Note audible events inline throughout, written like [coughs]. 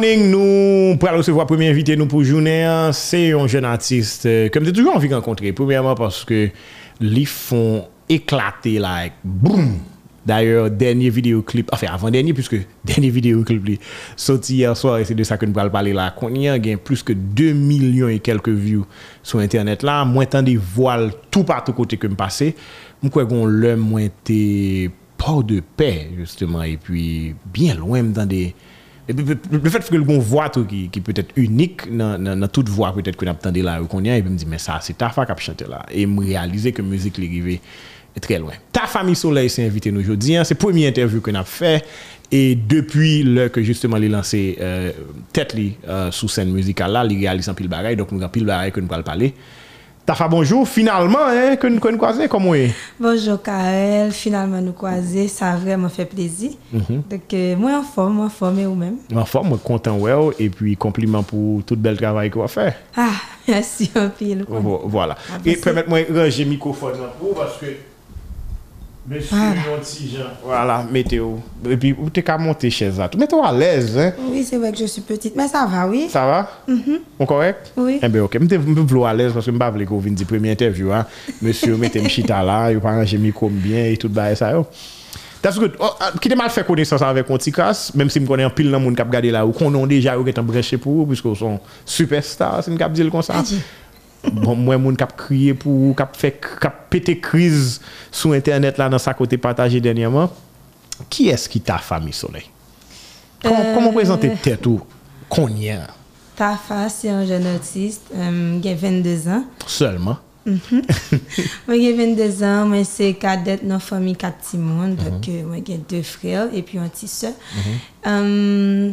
morning, nous pour recevoir premier invité nous pour journée, c'est un jeune artiste euh, comme j'ai toujours envie de rencontrer. Premièrement parce que les font éclater like boum. D'ailleurs, dernier vidéoclip, enfin avant-dernier puisque [laughs] dernier vidéoclip est sorti hier soir et c'est de ça que nous allons parler là. Qu'on y a plus que 2 millions et quelques views sur internet là, moins tant des voiles tout partout côté que me passer. Moi crois qu'on l'homme moins port de paix justement et puis bien loin dans des le fait que le bon voix qui, qui peut être unique dans, toute voix peut-être qu'on attendait là qu'on y et puis me dit mais ça c'est ta femme qui a chanté là et me réaliser que musique l'arrivée est très loin. Ta famille Soleil s'est invitée nous aujourd'hui, hein, c'est la première interview qu'on a fait et depuis le que justement il lancé euh, tête euh, sous scène musicale là, il réalise un pile bagaille donc nous avons pile bagaille que nous allons parler. Ta fait bonjour, finalement, hein, que nous nous croisons, comment est Bonjour Karel, finalement nous croiser, ça a vraiment fait plaisir. Mhm. Donc, euh, moi en forme, moi en forme et vous-même? En forme, moi content, ouais, et puis compliment pour tout le bel travail qu'on a fait. Ah, [laughs] merci un pile. Vo- Voilà. Ah, Et permettez-moi de ranger le microphone là pour parce que. Monsieur Voilà. Montijan. Voilà, météo. Et puis, vous t'es qu'à monter chez ça? Mettez-vous à l'aise, hein? Oui, c'est vrai que je suis petite, mais ça va, oui. Ça va? On correct? Oui. Eh bien, ok. Je me à l'aise parce que je ne veux pas que vous veniez dire première interview. Hein. Monsieur, mettez chita là, vous arrangez le micro bien et tout le ça. yo. That's good. Oh, ah, qui t'a mal fait connaissance avec casse, même si je connais un pile de monde qui a regardé là, ou qu'on a déjà ou qui est branché pour vous, puisque vous sont superstars, c'est une cap dire comme ça. Bon, moi, moun a crié pour a fait, a pété crise sur Internet là, dans sa côté partagé dernièrement. Qui est-ce qui t'a famille soleil? Comment, Euh, comment présenter tête ou Tafa, c'est un jeune artiste, euh, il a 22 ans. seulement? Moi, j'ai 22 ans, moi, c'est cadette dans la famille 4 petits monde. Donc, euh, moi, j'ai deux frères et puis un petit soeur. Euh,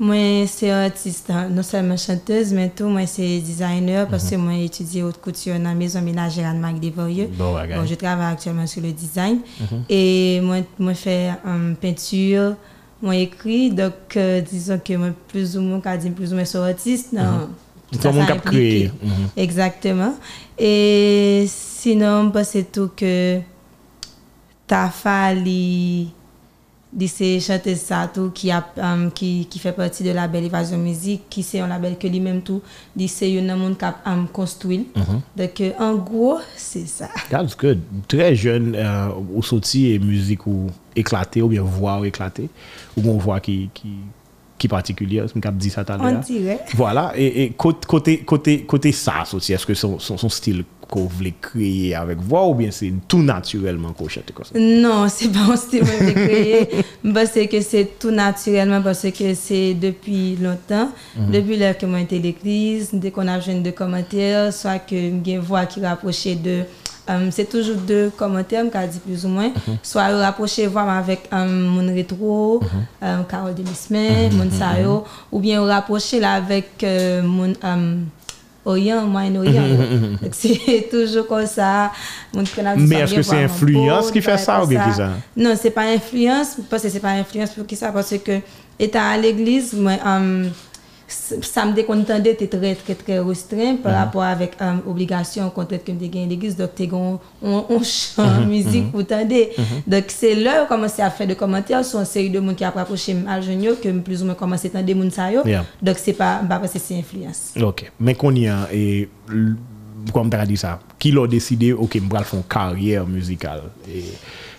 moi, c'est artiste, hein, non seulement chanteuse, mais tout, moi, c'est designer parce que moi, j'ai étudié haute couture dans la maison ménagère Anne-Marc Desvarieux. Bon, je travaille actuellement sur le design. Et moi, moi, je fais euh, peinture, moi, écrit. Donc, euh, disons que moi, plus ou moins, quand plus ou moins, suis artiste. Non. Tout ça, le monde ça qui a implique. créé. Mhm. Exactement. Et sinon, bah, c'est tout que ta fali di c'est chanteuse ça tout qui a um, qui qui fait partie de la label Évasion Musique qui c'est un label que lui-même tout dit c'est un monde qui a um, construit donc euh, en gros c'est ça That's good. Très jeune, euh, ou sorti et musique ou éclaté, ou bien voix ou éclaté, ou une voix qui, qui, qui particulière, c'est me dit ça tout à l'heure. Voilà, et, et côté, côté, côté, ça, aussi, est-ce que son, son, son style qu'on voulait créer avec voix, ou bien c'est tout naturellement qu'on chante comme ça? Non, c'est pas un style que j'ai créé. parce que c'est tout naturellement, parce que c'est depuis longtemps. Depuis l'heure que moi été l'église, dès qu'on a besoin de commentaires, soit que j'ai une voix qui rapprochait de. Euh, c'est toujours deux commentaires, je dit plus ou moins. Soit rapprocher voix avec euh, mon rétro, euh, Carole Delismet, mon Sayo, ou bien rapprocher là avec euh, mon. Orient, Moyen-Orient. C'est [laughs] toujours comme ça. Mon Mais est-ce que c'est voir influence qui fait ça ou bien qui ça? Non, c'est pas influence. Parce que c'est pas influence pour qui ça? Parce que étant à l'église, moi, euh, ça me décontendait était très très très restreint Mhm. par rapport avec euh, obligation contrainte que me l'église donc t'es on on Mhm. chante musique pour tendre donc c'est là où commencé à faire des commentaires sur une série de monde qui a rapproché à Junio que plus ou moins commencé à tendre des monde ça yo Yeah. donc c'est pas bah, parce que c'est influence Ok, mais qu'on y a, et comme tu as dit ça, qui l'a décidé, ok, je vais faire une carrière musicale? Et,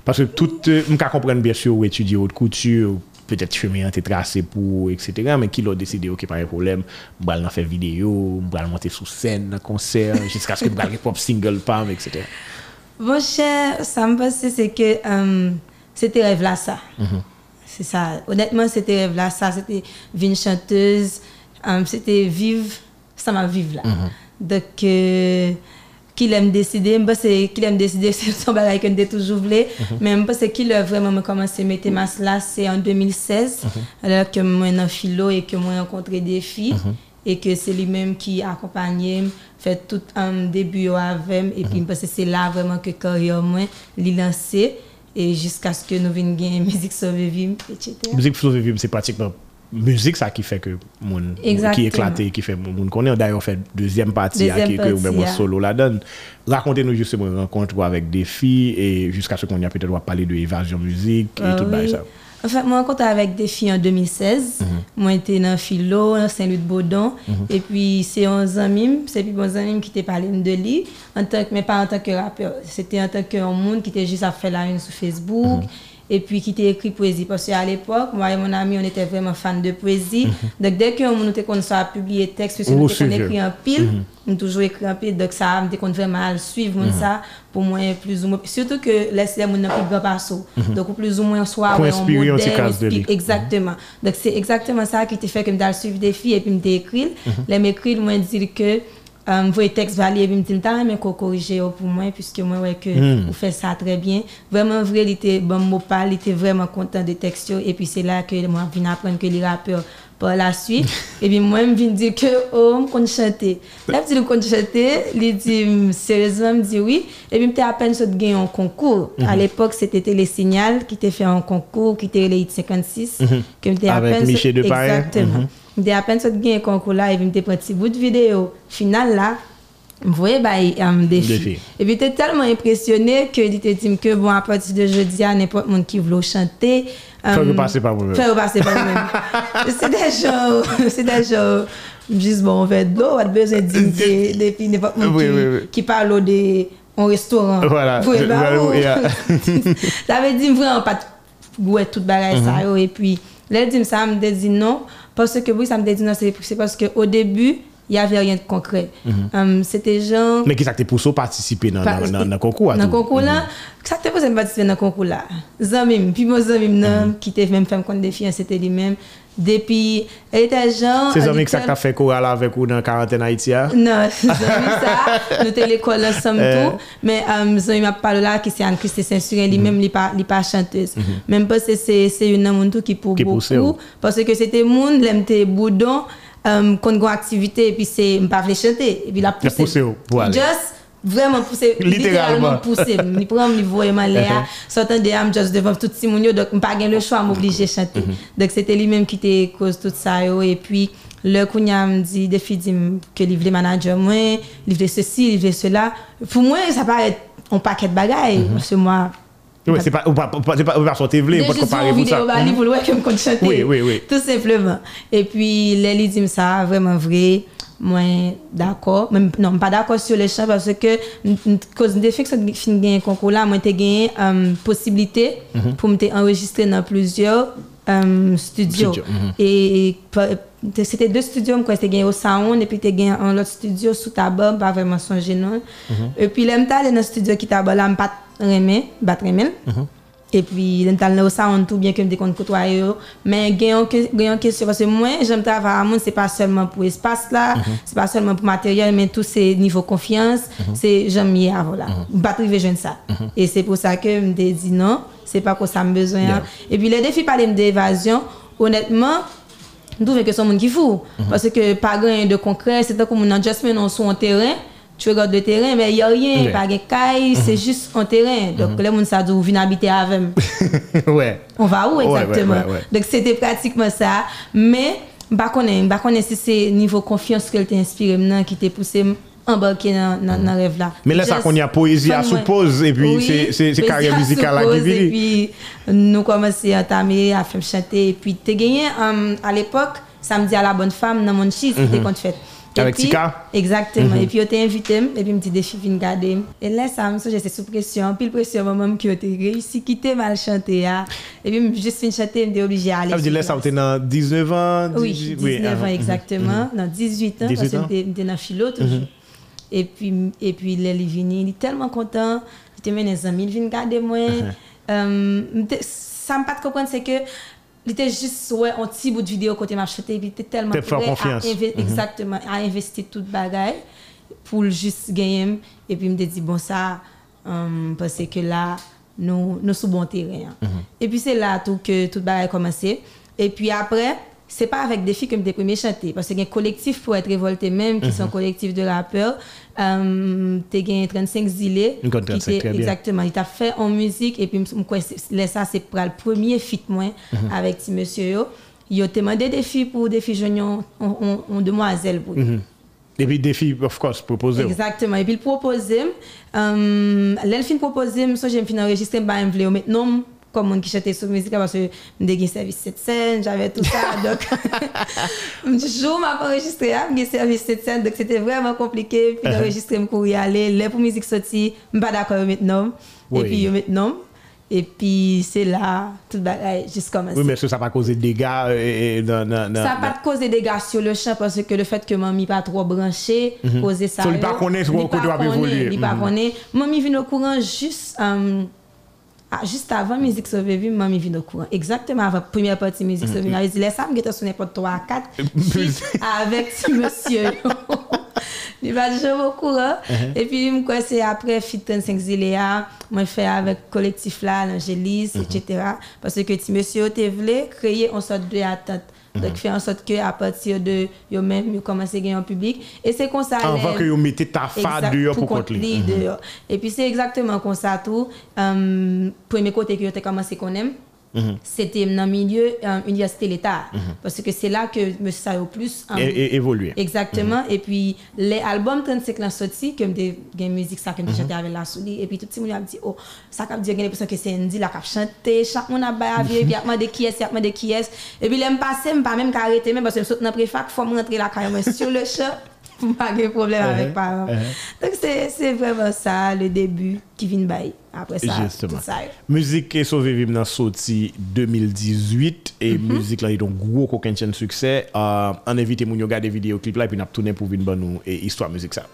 parce que tout, euh, je comprends bien sûr, étudier haute couture, peut-être chemin été tracé pour, etc. Mais qui l'a décidé, ok, pas de problème, je vais faire vidéo, je vais monter sur scène, concert, [laughs] jusqu'à ce que je vais pop single, pam, etc. Bon cher, ça me passe, c'est que euh, c'était rêve là ça. C'est ça. Honnêtement, c'était rêve là ça. C'était une chanteuse. euh, c'était vivre, ça m'a vivre là. Donc, euh, qu'il aime décider, pense que qu'il aime décider, [laughs] c'est son bagage que j'ai toujours voulu. Mais que qu'il a vraiment commencé à mettre masse là, c'est en 2016, alors que moi, en philo et que moi, rencontré des filles. Et que c'est lui-même qui accompagnait, fait tout un début avec Et puis, parce que c'est là vraiment que carrière moi, l'a lancé. Et jusqu'à ce que nous venions [laughs] musique sauver etc. Musique philosophie, c'est pratiquement musique ça qui fait que mon qui éclaté qui fait mon connaît d'ailleurs fait deuxième partie à qui que même solo la donne racontez-nous justement une rencontre avec des filles et jusqu'à ce qu'on y a peut-être parler de évasion musique et Ah tout oui. ça En fait, moi, rencontré avec des filles en 2016. Moi, j'étais dans Philo, dans Saint-Louis-de-Baudon. Et puis, c'est un ami, c'est puis bon ami qui t'a parlé de lui, en tant que, mais pas en tant que rappeur. C'était en tant qu'un monde qui était juste à faire la une sur Facebook. Et puis, qui t'a écrit poésie. Parce qu'à l'époque, moi et mon ami, on était vraiment fans de poésie. Donc, dès qu'on nous était qu'on soit publié texte, parce que nous suivez. écrit en pile, on toujours écrit en pile. Donc, ça me qu'on à le suivre, mon ça, pour moi, plus ou moins. Surtout que les gens plus grand passo. Donc, ou plus ou moins, soit, un petit modèle, Exactement. Donc, c'est exactement ça qui te fait que je me suivre des filles et puis je écrit. Les m'écrit, moi, dire que euh, vous texte valide et puis me dit mais qu'on pour moi puisque moi ouais que vous faites ça très bien. Vraiment vrai il était bon était vraiment content de texte et puis c'est là que moi viens apprendre que les rappeurs par la suite. [laughs] Et puis moi je viens dire que oh me chanter. Là petit le compte chanter. Il dit sérieusement me dit oui. Et puis j'étais à peine sur gagner un concours. À l'époque c'était Télésignal qui t'a fait un concours qui était les hit 56 que j'étais à Avec Michel Depaille. exactement De gagner un concours là et puis j'étais pris un petit bout de vidéo final bah un défi. Défi. et puis j'étais tellement impressionné que il était dit que bon à partir de jeudi à n'importe monde qui voulait chanter Faut que passer par vous-même. Faut que passer par vous-même. [laughs] c'est des gens c'est des gens juste bon on fait de a Oui, oui, oui. qui parle de Voilà. Voilà, oh. yeah. [laughs] ça veut dire vraiment pas ouais toute bagaille Mhm. yo. Là dit ça me dit non parce que oui ça me dit non c'est parce que au début il y avait rien de concret Hum, c'était genre Mhm. Mais qui ça poussé à participer dans le concours à dans le? Mhm. concours là ça te pose participer dans le concours là zamim puis mon zamim Mhm. qui était même femme contre des filles c'était lui-même depuis elle était genre C'est elle amis que ça était- t'a fait chorale avec ou dans la quarantaine Haïti hein? non, [laughs] c'est ça. Nous étions à l'école ensemble Euh. tout. Mais euh, Zoé m'a parlé là qui c'est Anne-Christine Saint-Surin, lui-même, il n'est pas, il pas chanteuse. Même parce que c'est c'est une monde tout qui pour Qui pousse, oui. beaucoup. Parce que c'était monde, l'aime tes boudons, euh, qu'on a une activité, et puis c'est, pas voulait chanter. Et pour vraiment pousser. Littéralement. Littéralement pousser. Il prend, il vraiment l'air. Sortant de âme, just devant tout le monde, donc, pas le choix, m'obliger à chanter. Donc, c'était lui-même qui était cause tout ça, yo. et puis, le Kounia me dit, des filles disent que voulait manager moi, voulait ceci, voulait cela. Pour moi, ça paraît un paquet de bagailles. Parce que moi, Oui, c'est pas ou pas pas c'est pas ou pas Dès pas juste comparer pour ça. vidéo, il voulait que me compte chanter. Oui, oui, oui. Tout simplement. Et puis, Lélie dit ça, vraiment vrai. Moi, d'accord. Même, non, pas d'accord sur le chant parce que, cause de fait que fin gagner un concours là, moi, j'ai gagné euh, possibilité Mhm. pour me enregistrer dans plusieurs euh, studios. Studio, mhm. Et, c'était deux studios, moi, j'ai gagné au Sound et puis j'ai gagné un autre studio sous tabac, pas vraiment songer non. Mhm. Et puis, là, allé dans le studio qui tabac là, je pas remis, pas remis. Mhm. Et puis, dans le sound, tout bien que je me compte côtoyer. Mais, a une question, parce que moi, j'aime travailler à monde, c'est pas seulement pour l'espace là, c'est pas seulement pour matériel, mais tout c'est niveau confiance, c'est j'aime y avoir là. Pas privé, jeune ça. Et c'est pour ça que je me dis non, c'est pas quoi ça me besoin. Yeah. Et puis, les défis parlent d'évasion, honnêtement, trouve que c'est monde qui fou. Parce que pas grand de concret, c'est comme un adjustment on sur un terrain. Tu regardes le terrain, mais il n'y a rien, Ouais. pas de caille, c'est juste un terrain. Donc, les gens dit, vous venez habiter avec. [laughs] Ouais. On va où exactement? ouais, ouais. Donc c'était pratiquement ça. Mais je ne sais pas si c'est niveau confiance que t'a inspiré maintenant qui t'a poussé à embarquer dans dans le rêve là. Mais là, ça qu'on y a poésie à suppose, et puis Oui, c'est- carrière musicale [laughs] à qui Et puis nous commençons à entamer, à faire chanter. Et puis tu gagné euh, à l'époque, samedi à la bonne femme dans mon cheese, c'était qu'on. Avec Tika? Exactement. Et puis, on t'a invité, et puis, me dit filles viennent garder. Et là, ça me j'étais sous pression. Puis, le pression, moi-même, qui a réussi, qui t'a mal chanté. hein. Et puis, juste fin chanter, me dit obligé à aller. Ça veut dire là, ça t'es dans 19 ans, Oui, 18 19 ans ah, exactement. Non, 18 ans, 18 parce que ans. j'étais dans philo toujours. Et puis, et puis là, il est venu, il est tellement content. Il était des amis, il vient garder moi. M'était- ça me pas de comprendre, c'est que il était juste ouais, un petit bout de vidéo côté m'a acheté, et puis il était tellement prêt à confiance. inve- exactement, à investir toute bagaille pour le juste gagner. Et puis, il me dit, bon, ça, euh, parce que là, nous, nous sommes bon terrain. hein. Et puis, c'est là tout que toute bagaille a commencé. Et puis après, c'est pas avec des filles que je premier chanter. Parce qu'il y a un collectif pour être révolté même, qui sont collectifs de rappeurs. Euh, tu as 35 zilés. Une code qui 35, t'est- très bien. Exactement. Il t'a fait en musique. Et puis, ça, c'est pour le premier feat, moi, Mhm. avec petit monsieur. yo. Il a demandé des filles pour des filles jeunes, on, on, on demoiselles pour lui. Et puis défi, of course, proposé. Exactement. Et puis, il proposait, euh, l'elfine proposait, moi, j'ai fini enregistrer, bah, nom comme monde qui chantait sur musique parce que j'ai service cette scène, j'avais tout ça. [laughs] donc, [laughs] jour m'a enregistré, j'ai service cette scène, donc c'était vraiment compliqué. Puis d'enregistrer, je courir aller. Les pour musique sortie, je suis pas d'accord maintenant. Et puis maintenant. Et puis c'est là, tout bagaille juste commencé. Oui, mais est-ce que ça n'a pas causé de dégâts euh, dans, dans, Ça n'a pas causé de dégâts sur le champ parce que le fait que maman pas trop branché, mm -hmm. causé ça. So, il pas connaît ce que tu as évoluer. Il pas connaît. Maman vient au courant juste um, ah, juste avant musique sauver vie, maman vient au courant. Exactement avant la première partie musique sauver vie. Elle dit laisse ça me sur n'importe 3 à 4 [laughs] avec ce monsieur. Il va déjà au courant. Et puis, c'est après Fit 35 Zilea, moi, fait avec collectif là, l'Angélis, etc. Parce que si monsieur te voulait créer une sorte de attente. Donc, faire en sorte qu'à partir de eux même ils commencent à gagner en public. Et c'est comme ça. Avant que vous mettez ta fade dehors pour contre Et puis, c'est exactement comme ça tout. Um, premier côté que vous avez commencé à Mm-hmm. C'était dans le milieu euh, université l'État. Mm-hmm. Parce que c'est là que M. Sayo plus é évolué. Exactement. Mm-hmm. Et puis, les albums 35 ans sortis, comme des musique ça que je chantais avec la souris. Et puis, tout le monde a dit, oh, ça a dit, l'impression que c'est Andy là qui a chanté, chaque monde a baillé, puis, il a demandé qui est, il a demandé qui est. Et puis, il me passé, je pas même arrêter, même parce que je suis dans le préfac, il faut rentrer là carrément sur le [laughs] champ. [laughs] pas de problème avec uh-huh. parents. Uh-huh. Donc, c'est vraiment ça, le début qui vient de après ça, Justement. tout ça. Musique est sauvée vivre dans sorti 2018 et mm-hmm. musique là est donc gros coquin de succès. Euh, on invite mon regarder vidéo clip là et puis on a tourné pour venir nous et histoire musique ça.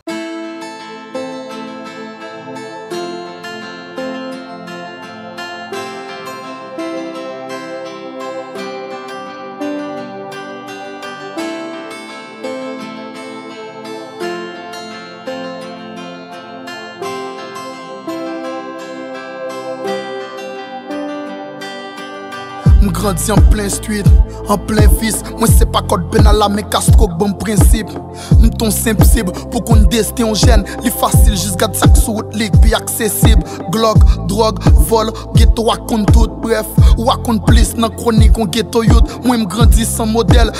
Grandi en plein street, en plein vice. Moi, c'est pas code pénal mais Castro, bon principe. M'ton simple cible pour qu'on destin on gêne. Les facile, juste garde ça sur route, puis accessible. Glock, drogue, vol, ghetto, raconte tout. Bref, raconte plus dans chronique, on ghetto youth. Moi, m'grandis sans modèle.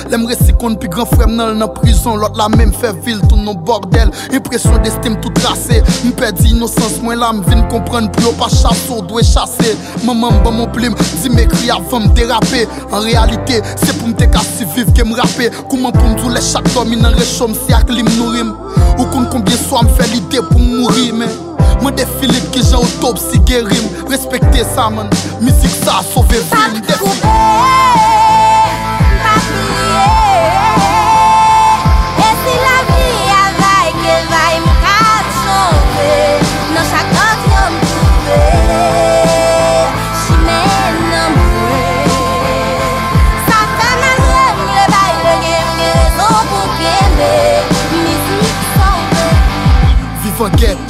Si qu'on puis grand frère dans la prison. L'autre la même fait ville, tout nos bordel. Impression d'estime tout tracé. M'perdi innocence, moi là, m'vine comprendre plus haut, pas chasse, doit chasser. Maman, bon mon plume, dis m'écrit avant frape En realite, se pou mte kasi viv ke m rape Kouman pou m djoule chak domi nan rechom si ak li m nourim Ou kon konbyen swa m fe lide pou m mouri men Mwen defile ki jan otopsi gerim Respekte sa men, mizik sa sove vim Defile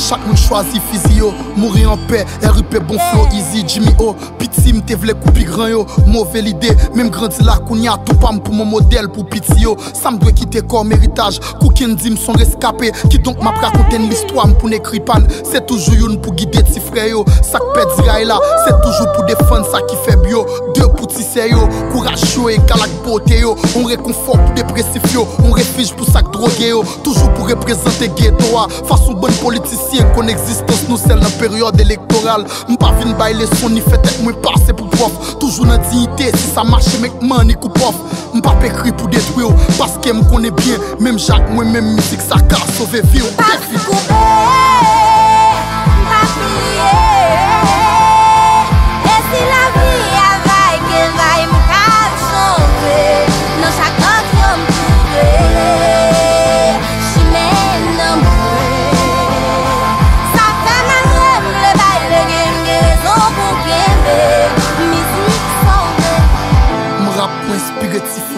Chaque monde choisit physio, mourir en paix, RUP bon flow, easy, Jimmy O, piti m'te vle coupi grand yo, mauvaise idée, même grandi là, kounya tout pam pour mon modèle, pour piti yo, ça me doit quitter comme héritage, koukin dit son rescapé, qui donc m'a raconté l'histoire pour n'écrire pan, c'est toujours une pour guider ti frère yo, ça pète là, c'est toujours pour défendre ça qui fait bio, deux pour tisser yo, courage chaud et galak beauté yo, on réconfort pour dépressif yo, on refuge pour sac drogué yo, toujours pour représenter ghetto, face aux bonnes politiciens qu'on existence nous c'est la période électorale. M'pas vin bay leçon ni fait tête moi pase pou prof Toujou nan dignite, si sa mache mek man ni koup off. Mpa pe kri pou detwe ou, paske m konen bien. Mem jak mwen men mizik sa ka sove vi ou Pas koupe, pa priye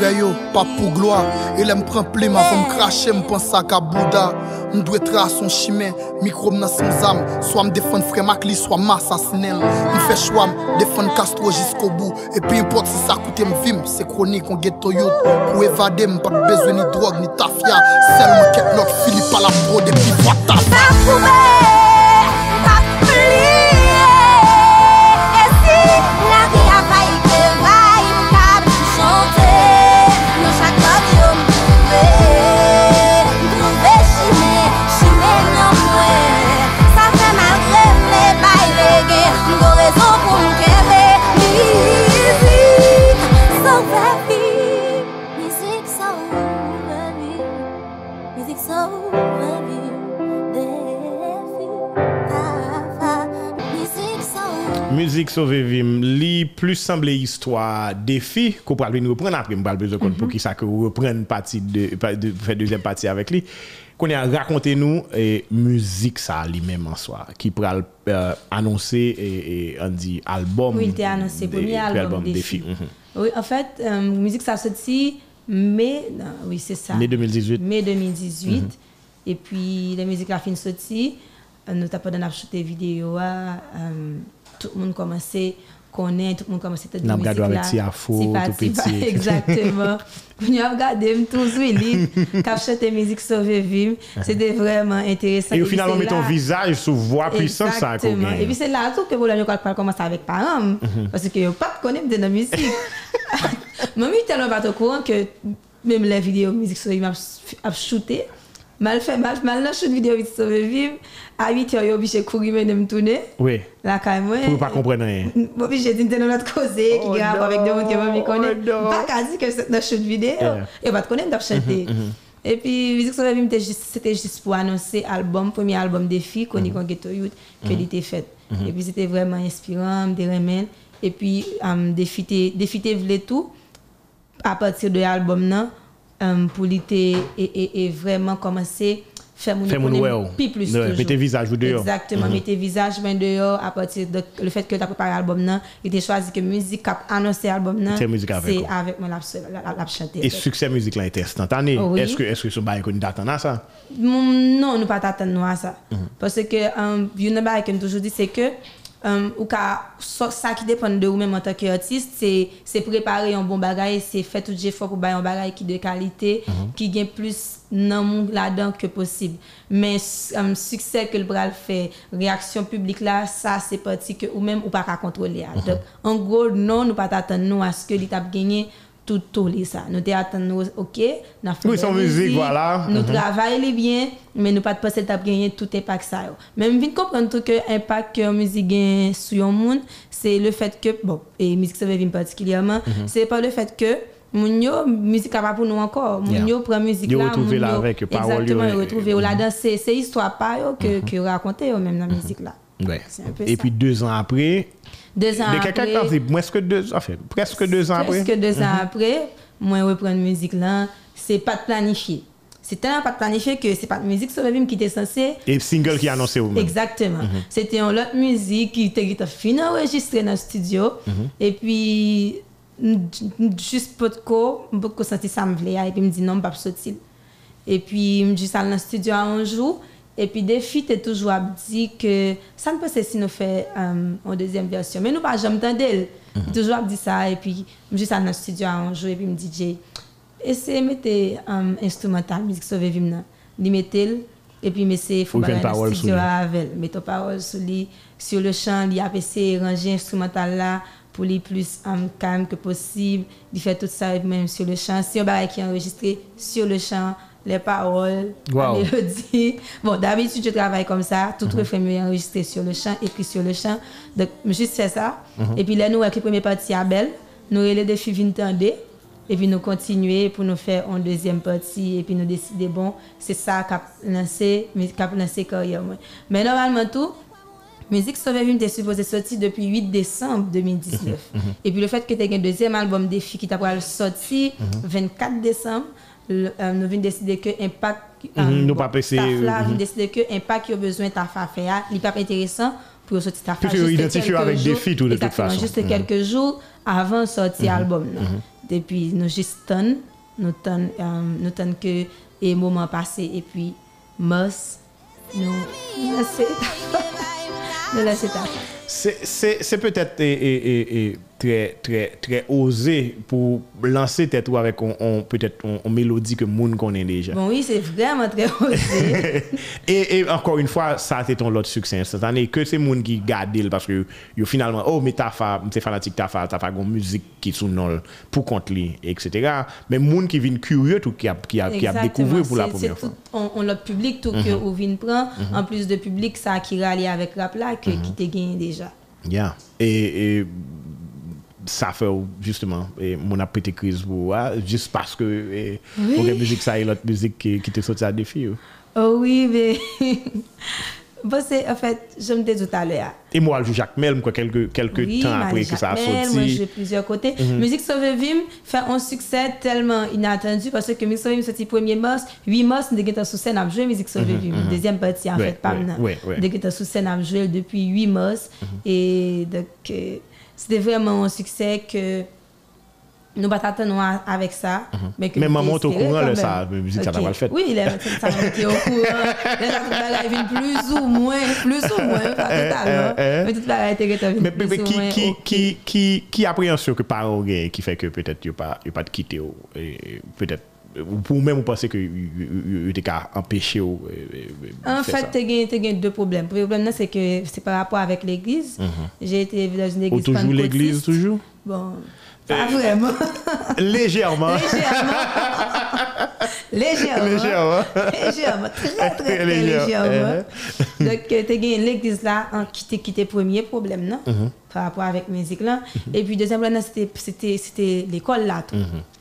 mwen yo, pa pou gloa E lè m pren ple, ma fèm krashe, m pensa ka bouda M dwe tra son chimè, mikrob nan son zam Swa m defen fremak li, swa m asasinel M fè chwa m defen kastro jisko bou E pi import si sa koute m vim, se kronik an geto yot Pou evade m, pat bezwe ni drog, ni tafya Sel m ket lòk, fili pa la brode, pi vwa ta Pa pou mè Müzik Sove Vim li plus semble histwa defi ko pral vin repren apre m pral bezon kon pou ki sa ke ou repren pati de, de fè deuxième pati avek li kon ya rakonte nou e, müzik sa li menm an swa ki pral euh, anonse e, e, an di album Oui, il était annoncé, de- premier puis album Défi. Mhm. Oui, en fait, euh, musique ça sorti mai, non, oui, c'est ça. Mai 2018. Mai 2018. Et puis, la musique la fin sorti, euh, nous t'as pas shooter vidéo, euh, tout le monde commençait connaît, tout le monde commençait à N'a regardé avec ti afro, C'est pas- tout pas- petit. [laughs] Exactement. [laughs] Nous regardé tous les livres, qui chanté musique sauver Vim. C'était vraiment intéressant. E ou puis finalman c'est met ton là- vizaj sou vwa pwisan sa kon Exactement. Et puis c'est là tout que vous l'avez pas commencé avec parents. Parce que yo pas connaître de la musique. [laughs] Je tellement pas au courant que même les vidéos musique sur m'a a shooté. Mal fait, mal, mal dans shoot vidéo musique sur vivre. À 8 heures, obligé courir mais de me tourner. Oui, Là, quand même. pou pa kompren ren. Bon, puis j'ai dit dans notre cause qui Oh grave non, avec des gens qui vont me connaître. oh. Pas dire que c'est dans shoot vidéo. Et pas te connaître dans chanter. Et puis, Musique Vie, c'était juste, pour annoncer album, premier album des filles, qu'on y Ghetto Youth, que il était fait. Et puis, c'était vraiment inspirant, des remèdes. Et puis, um, défiter, défiter tout à partir de l'album, non, um, pour l'été et, et, et vraiment commencer faire mon. Puis plus Ouais, mettez visage ou dehors. Exactement, mettez visage ben dehors à partir de le fait que tu as préparé l'album non, il t'a choisi que musique a annoncé l'album non. C'est musique avec moi la la, la, chanter. E suksè müzik lan ete instantane. Oui. Eske eske sou baye kon datan a sa? Mon- non, nous pas t'attendre nous à ça. Mhm. Parce que um, une chose que toujours dit c'est que Um, ou ka, so, sa ki depen de ou men an tanke artist, se, se prepare yon bon bagay, se fet tout je fok ou bay yon bagay ki de kalite, mm -hmm. ki gen plus nan moun la dan ke posib. Men, um, suksè ke l bral fè, reaksyon publik la, sa se pati ke ou men ou pa ka kontrole a. Mm -hmm. Dok, an gro, non nou pa tatan nou aske li tap genye, tout tourner ça. Nous t'attendre nous OK, fait Oui, son musique, voilà. Nous Mhm. travaillons bien, mais nous pas de penser que gagner tout impact ça. Même vite comprendre que impact que la musique gagne sur un monde, c'est le fait que bon, et musique ça vient particulièrement, Mhm. c'est pas le fait que moun yo musique pas pour nous encore. Moun Yeah. yo prend musique là, retrouver là avec, parole yo, Exactement, retrouver là dans pas que que raconter même dans la musique là. Ouais. Et ça. puis deux ans apre, Deux ans de quelqu'un après, presque deux, enfin, presque deux ans après. Presque deux ans après, moi reprendre musique là, c'est pas de planifié. C'est tellement pas de planifié que c'est pas de musique sur le film qui était censé Et single qui annoncé ou même. Exactement. C'était une autre musique qui était fin enregistrée dans le studio. Et puis, juste pour ko, pour ko senti ça me voulait. Et puis, me dit non, pas sortir. Et puis, me dit ça dans le studio un jour. Et puis, des filles t'es toujours dit que ça ne peut pas si nous fait euh, en deuxième version. Mais nous pas jamais entendu. Toujours à dit ça. Et puis, dit ça dans le studio un jour. Et puis, me dit, essayez de mettre un instrumental, musique sauver Vimna. Li mettez et puis mais c'est faut faire sous studio avec mettre parole sur lui sur le chant il a essayé de ranger instrumental là pour lui plus um, calme que possible il fait tout ça même sur le chant si on va qui est enregistré sur le chant les paroles la Wow. mélodie bon d'habitude je travaille comme ça tout Mhm. refrain est enregistré sur le chant écrit sur le chant donc je juste fait ça Mhm. et puis là nous avec la première partie à belle nous les défis vinn tendez et puis nous continuer pour nous faire une deuxième partie et puis nous décider bon c'est ça qu'a lancé mais qu'a lancé carrière mais normalement tout Musique Sauver Vim était supposé sortir depuis 8 décembre 2019. Et puis le fait que tu aies un deuxième album Défi qui t'a pas sorti 24 décembre, le- euh, nous venons décider que Impact euh, Mhm, nous pas passer, là, mhm. vient décider que Impact a besoin ta fa faire, il pas intéressant pour sortir ta fa. Puis, juste identifier avec jours- Défi, tout, de toute façon. Juste Mhm. quelques jours avant sortir album là. Depuis nous juste tonne, nous tonne euh, nous tonne que et moment passé et puis mars nous laisser nous laisser [laughs] c'est peut-être et, et, et, et très, très, très osé pour lancer tête avec on, on- peut-être on, on mélodie que moun connaît déjà. Bon, oui, c'est vraiment très osé. [laughs] et, et encore une fois, ça c'est ton lot succès instantané. Que c'est moun qui garde parce que yo finalement, oh, mais ta fa, c'est fanatique ta fa, ta fa gon musique qui sous non pour contre lui, etc. Mais moun qui vient curieux tout qui a, qui a, qui a Exactement. découvert pour la première fois. tout- On, on l'autre public, tout que ou vient prend, en plus de public, ça qui rallie avec rap là, que, qui te gagne déjà. Yeah. Et, et ça fait justement, et mon a pété crise pour ah, juste parce que et, Oui. pour que musique ça et l'autre musique qui, qui te sorti à défi. Oh oui, mais. [laughs] Bon, c'est, en fait, je me disais tout à l'heure. Et moi, je Jacques Mel, quoi, quelques, quelques Oui, temps après que ça a Moi, sorti. Mhm. j'ai plusieurs côtés. Musique Sauve Vim fait un succès tellement inattendu parce que Musique Sauve Vim sorti 1er mars. 8 mars, nous avons sous scène à jouer Musique Sauve Vim. Deuxième partie, en Mhm, fait, pas ouais, ouais. Nous avons sous scène à jouer depuis 8 mars. Et donc, euh, c'était vraiment un succès que nous pas avec ça. Mais, que Mais maman, au courant, même. ça, la musique, ça mal fait. Oui, il est ça au courant. [laughs] Viennent plus ou moins, plus ou moins, pas totalement. Mais toute la été que Mais, qui, moins qui, ok. qui, qui, qui appréhension que parents qui fait que peut-être il pas il pas de quitter peut-être ou pour même vous pensez que il était qu'à empêcher ou euh, En fait, as deux problèmes. Le problème, là, c'est que c'est par rapport avec l'église. J'ai été dans une ou église toujours l'église pentecôtiste. toujours? Bon, pas vraiment. [laughs] légèrement [laughs] Légèrement. Légèrement. Légèrement. Très, très, très [laughs] Légèrement. légèrement. Donc, tu as gagné l'église là, en qui était, qui était premier problème, non? Mhm. Par rapport avec la musique là. Et puis, deuxième problème, c'était- l'école là. Tout.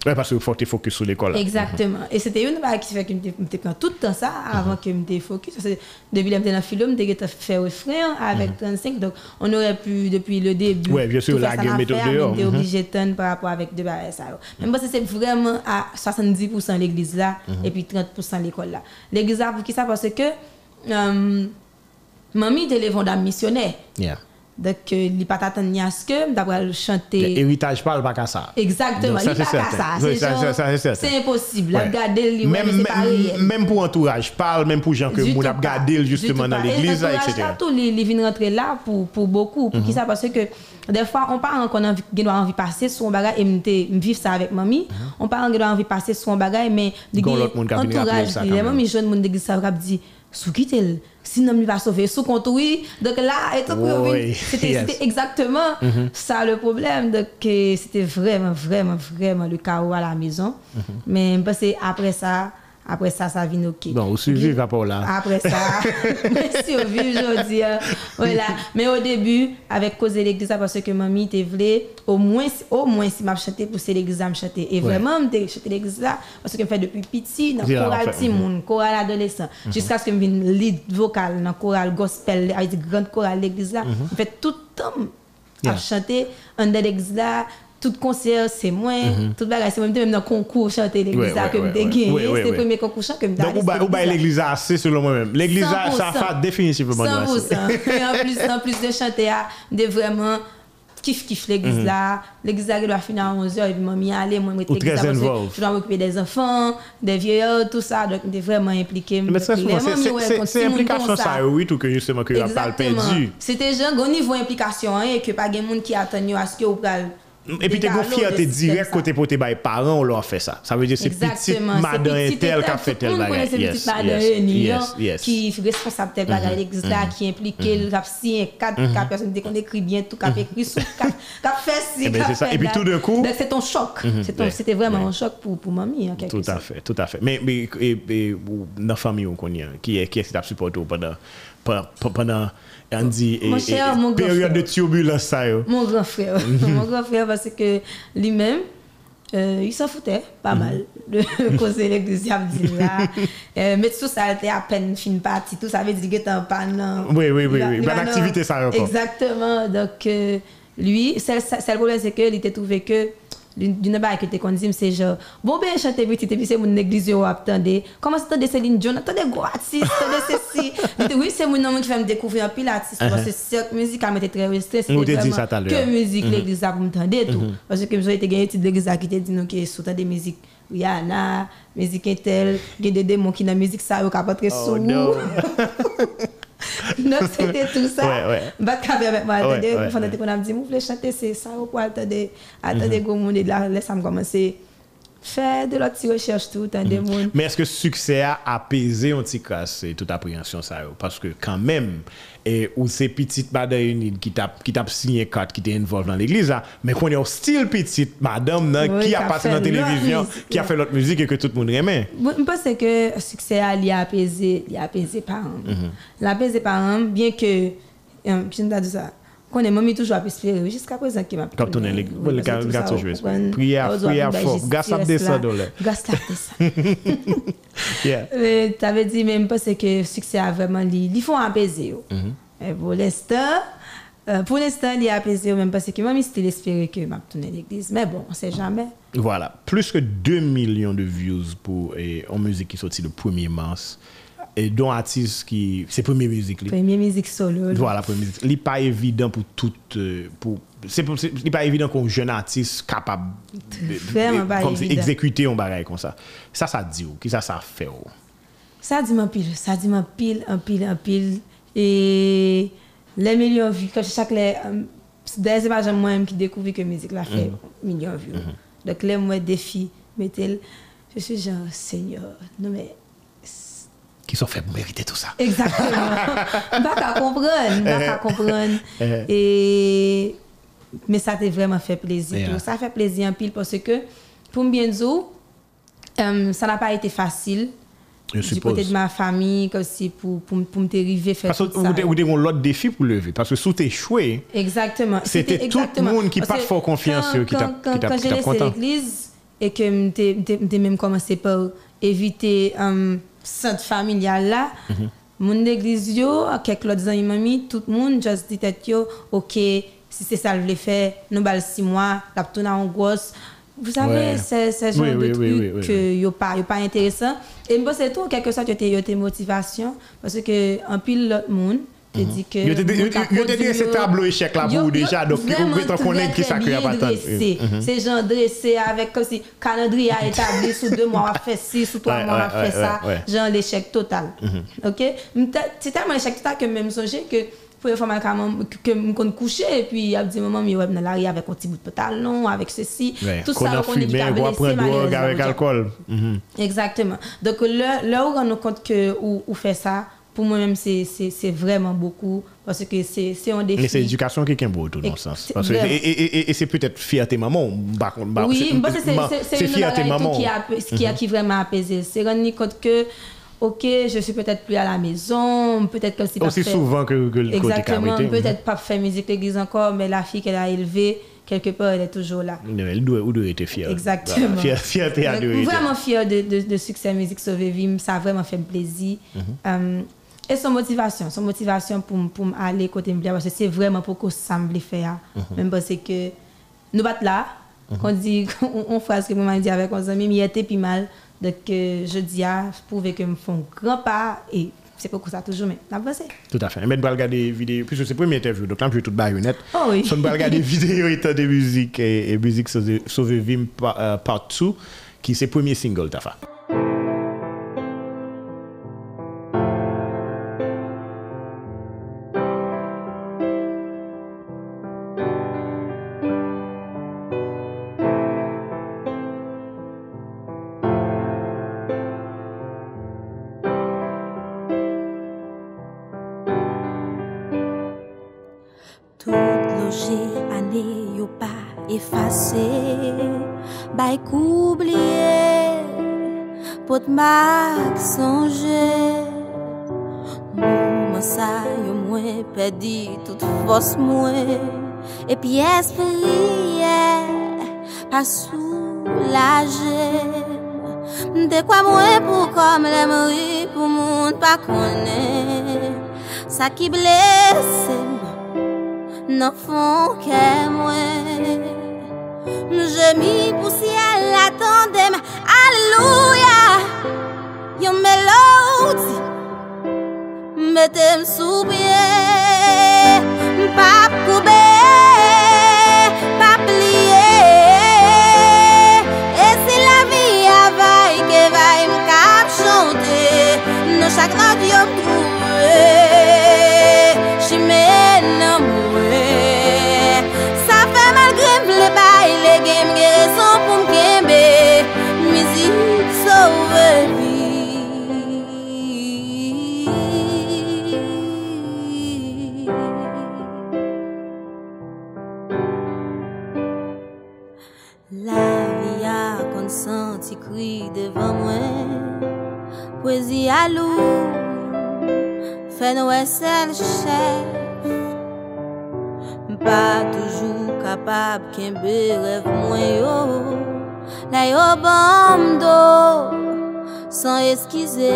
ouais parce qu'il faut que focus sur l'école là. Exactement. Et c'était une bague qui fait que je me prends tout le temps ça avant que je me focus. Parce que depuis que dans le film, je fait refrain avec 35. Donc, on aurait pu, depuis le début, Ouais, bien sûr, la méthode dehors. Mhm. obligé de par rapport avec deux barres ça. Même parce que c'est vraiment à 70% l'église là et puis 30% l'école là. L'église là, pour qui ça? Parce que euh, mamie était les vendeurs missionnaires. Yeah. Donc, euh, il n'est pas t'attendre à ce que d'avoir chanté. Héritage parle pas qu'à ça. Exactement, ça, c'est certain. C'est impossible. Ouais. Même, pour entourage, parle, même pour gens que Du moun tout a pas. regardé Du justement dans l'église, l'entourage etc. là, tout, les, les viennent rentrer là pour, pour beaucoup. Pour qui ça? Parce que des fois, on parle qu'on a envie, de passer sur un bagage et vivre ça avec mamie. On parle qu'on a envie de passer sur un bagage, mais il Gon l'autre monde qui a venu rappeler entourage, ça les mamie jeunes monde d'église ça va dire sous qui sinon il va sauver sous compte oui donc là et tout pour Oui, c'était yes. exactement ça le problème donc c'était vraiment vraiment vraiment le chaos à la maison. Mais parce que après ça après ça ça vient ok Bon, vous suivez rapport là. après ça, vieux aujourd'hui. hein. Voilà. Mais au début, avec cause de l'église, parce que mamie te voulait, au moins, au moins, si m'a chanté pour c'est l'église à me chanter. Et vraiment, m'te chanté l'église là, parce que je fais depuis petit, dans le choral fait. Mhm. Timoun, choral adolescent, jusqu'à ce que je vienne lead vocal dans le choral gospel, avec grande chorale l'église là. Je fais tout le temps Mhm. À chanter en de l'église là. Tout concert, c'est moi. Tout bagage, c'est moi. Même dans le concours, chanter l'église Mhm. Que gagné. Ouais, C'est le premier concours chant que je Donc, ou ba- l'église a assez selon moi-même. L'église a, ça 100%. fait définitivement nous assez. 100%. [laughs] Et en plus, en plus de chanter, ah, de vraiment kiff kiff l'église là. L'église là, elle doit finir à 11h et puis maman aller, moi, Mhm. Involved. je dois m'occuper des enfants, des vieux, tout ça. Donc, je vraiment impliqué. Mais c'est- c'est- c'est- c'est implication ça, oui, tout que justement que a pas perdu. C'était genre, au niveau implication, hein, et que pas de monde qui attend à ce que vous Et puis, de t'es système direct côté pour tes parents, on leur fait ça. Ça veut dire c'est petite. C'est madame petite tel qui a fait tel bagage. ces Yes, petites madames yes, réunies, yes, hein, qui est responsable tel bagage l'église là, qui impliqué, qui a signé quatre quatre personnes qu'on écrit bien, tout, qui a écrit sous, qui a- qui a fait ci, [laughs] Eh ben, qui a c'est Et puis, tout d'un coup- Donc, c'est ton choc. C'est. C'était vraiment un choc pour, mamie, quelque Tout à fait, tout à fait. Mais, dans la famille, on connaît, qui est qui est qui t'a supporté pendant, pendant, Mon et- cher, et- mon période de turbulence, ça. Mon grand frère. [laughs] [laughs] mon grand frère, parce que lui-même, euh, il s'en foutait pas Mhm. mal de [laughs] causer l'église, il a dit là. Euh, mais tout ça était à peine fin partie, tout ça veut dire qu'il était en panne. Oui, oui, oui, Il oui. il Bonne va activité, dans- ça, encore. Exactement. Donc, euh, lui, c'est le problème, c'est qu'il était trouvé que d'une part que qu'on dit c'est genre bon ben chanter petit et puis c'est mon église attendez. Comment c'est de Céline Dion attendez gros artiste attendez ceci [laughs] oui c'est mon nom qui fait me découvrir un pile artiste parce que cette musique été très Uh-huh. Dit ça tout à l'heure. que musique l'église a pour me tendre tout. Parce que j'ai été gagné titre l'église qui te dit que sous des musiques Rihanna musique intel il y a des démons qui dans musique ça capable très Oh, sous no. [laughs] donc c'était tout ça Ouais, ouais. bah quand avec moi attendez ouais, ouais. qu'on a dit vous voulez chanter c'est ça ou quoi attendez attendez gros monde et là laisse me commencer faire de l'autre recherche tout attendez monde Mais est-ce que succès a apaisé un petit casse et toute appréhension ça? Parce que quand même, et, ou c'est petite madame qui t'a qui t'a signé carte qui était involved dans l'église mais qu'on est style petite madame Oui, qui a passé dans la télévision, qui a fait l'autre musique et que tout le monde aimait. Je pense que le succès a lié apaiser, il a apaisé parents. L'apaisé parents, bien que, euh, je ne pas ça, Qu'on est même toujours à espérer jusqu'à présent qui m'a Quand on est les- le parce espérer. comprenez? Prière- prière fort. Gars, ça là. descend dans l'air. Gars, ça [laughs] t'avais dit même pas c'est que le succès a vraiment li font apaiser. Mm-hmm. Pour l'instant euh, pour l'instant il est apaisé même parce que moi c'était espérer que m'a tourner l'église mais bon on sait jamais. Voilà, plus que 2 millions de views pour en musique qui sorti le 1er mars. Et dont artiste qui. C'est première musique. li. Première musique solo. là. Voilà, première musique. N'est pas évident pour tout. euh, pour, c'est pas évident qu'un jeune artiste capable de, de- exécuter un bagage comme ça. Ça, ça dit où? Qui ça, ça fait où? Ça dit m'en pile, ça dit m'en pile, en pile, en pile. Et les millions de vues, quand chaque les. euh, pas jamais moi-même qui découvre que musique l'a fait millions de vues. Donc, là, moi, défi, mettez Je suis genre, Seigneur, non mais. Qui sont fait pour mériter tout ça Exactement. [laughs] qu'à comprendre, pas qu'à comprendre. Eh. Et mais ça t'a vraiment fait plaisir. Yeah. Ça fait plaisir en pile parce que pour bien dire, euh, ça n'a pas été facile. Je du suppose. côté de ma famille, comme si pour, pour, pour me arriver faire Parce que vous ça. avez l'autre défi pour lever. Parce que sous tes échoué, Exactement. C'était tout le monde qui Parce pas fort confiance quand- qui t'a- quand- Quand j'ai laissé l'église et que m'étais même commencé par éviter un centre familial là, mon église yo, quelques autres amis mamie, tout le monde juste dit tête yo, OK, si c'est ça le voulait faire, nous bal six mois, la tourne en grosse. Vous savez, Ouais. c'est c'est genre Oui, de oui, truc que yo pas yo pas intéressant et moi c'est tout quelque sorte yo te yo te motivation parce que en pile l'autre monde dit que te produit dit ce yo- tableau échec là pour déjà, donc vous pouvez connaître qui ça crée à patate. dressé. Mhm. C'est genre dressé avec comme si calendrier a établi sous deux mois on a fait ci, sous trois mois on a ouais, fait ouais, ça. Genre l'échec total. OK? C'est tellement l'échec total que même songé que pour une quand que me kon coucher et puis a dit maman mais ouais dans l'arrière avec un petit bout de pantalon avec ceci tout ça qu'on est avec alcool. Mhm. Exactement. Donc là, là où on nous compte que ou fait ça, pour moi-même, c'est vraiment beaucoup parce que c'est un défi. Mais c'est l'éducation qui est un beau tout dans le sens. Parce que, et et- et- et c'est peut-être fierté maman. bah, bah, oui, c'est- parce que c'est- fierté maman. qui a, qui a qui vraiment apaisé. C'est rendre compte que, ok, je suis peut-être plus à la maison, peut-être que c'est Aussi souvent que, que le Exactement, peut-être pas faire musique l'église encore, mais la fille qu'elle a élevée, quelque part, elle est toujours là. Mhm. Elle doit, elle doit être fière. Exactement. Voilà, fier- Fierté à. Vraiment fière de, de, de succès Musique Sauver Vim. Ça a vraiment fait plaisir. Mhm. Euh, et son motivation, son motivation pour, pour aller côté Mblia, parce que c'est vraiment pour que ça me faire. Mhm. Même parce que nous battons là, qu'on dit, [laughs] on, on phrase que moi dit avec mes amis, mais il était plus mal. Donc, euh, je dis, ah, je pouvais que me font grand pas et c'est pour ça toujours, mais avancé. Tout à fait. Mais on va regarder vidéo, puisque c'est la première interview, donc là, je vais tout baïonnette. Oh oui. So, on va regarder [laughs] vidéo étant de musique et, et musique sauver Vim euh, part 2, qui c'est le premier single, t'as vos mwen Epi espriye Pa soulaje. Mte kwa mwen pou kom le mri Pou moun pa kone Sa ki blese Nan fon ke mwen. Jemi pou si al atendem Aleluya. Yon melodi Metem sou pye papo bem. mwen wè sel chèf Mpa toujou kapab kenbe rev mwen yo. La yo ban mdo San eskize.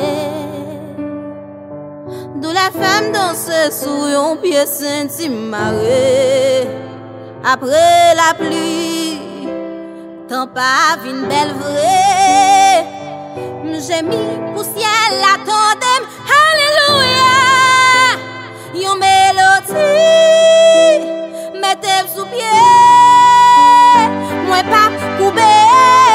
Dou la fèm dansè sou yon pye senti mare. Apre la pli Tan pa vin bel vre. Mjè mi pou siel la ton Yon melodi Metep sou pie. Mwen pa koube.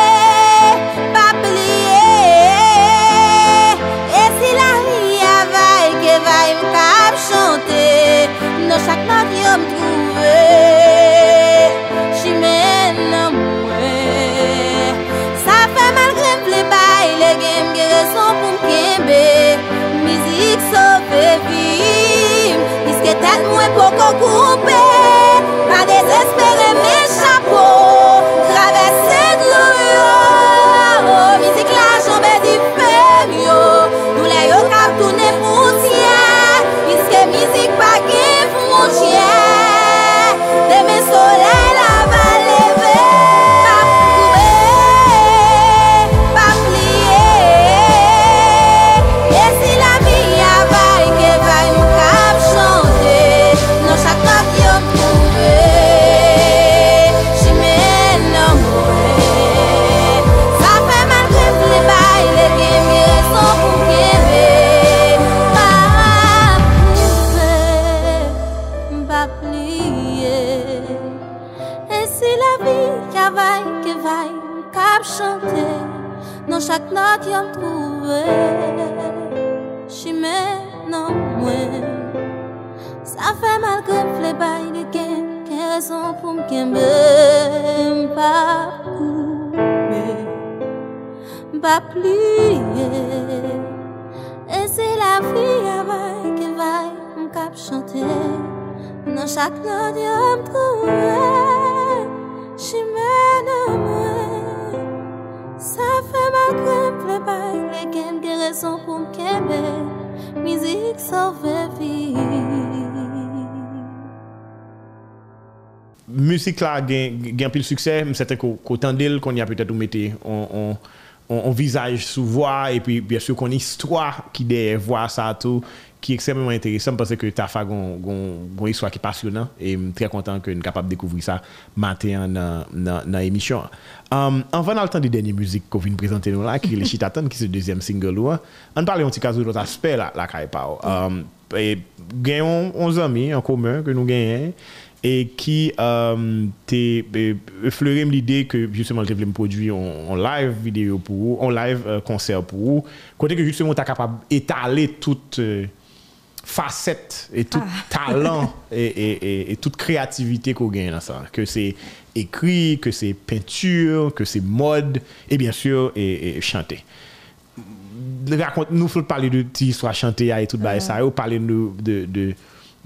Puisque tête moins Musik la gen, gen pil suksè, msete ko, ko tendel kon y a peut-être mette on, on, on, on visaj sou voix et puis bien sûr kon histoire ki de voix sa tou ki ekstremement intéressant parce que ta fa gon, gon, gon histoire ki passionnant et m très content que n kapab découvrir ça matin nan, nan, nan émission. Um, an van al tan de denye müzik ko vin prezante nou la, ki le Chitatan, ki se deuxième single ou an, an pale yon ti kazou lot aspe la, ou. Um, e, gen yon, on zami an komen ke nou genyen, et qui euh, um, t'est effleuré l'idée que justement je voulais me produire en, en, live vidéo pour vous, en live euh, concert pour vous, côté que justement tu es capable d'étaler toute euh, facette et tout ah. [laughs] talent et, et, et, et, toute créativité qu'on gagne dans ça, que c'est écrit, que c'est peinture, que c'est mode et bien sûr et, chanter. Raconte, nous faut parler de petite histoire chantée et tout ah. ça, parler de, de, de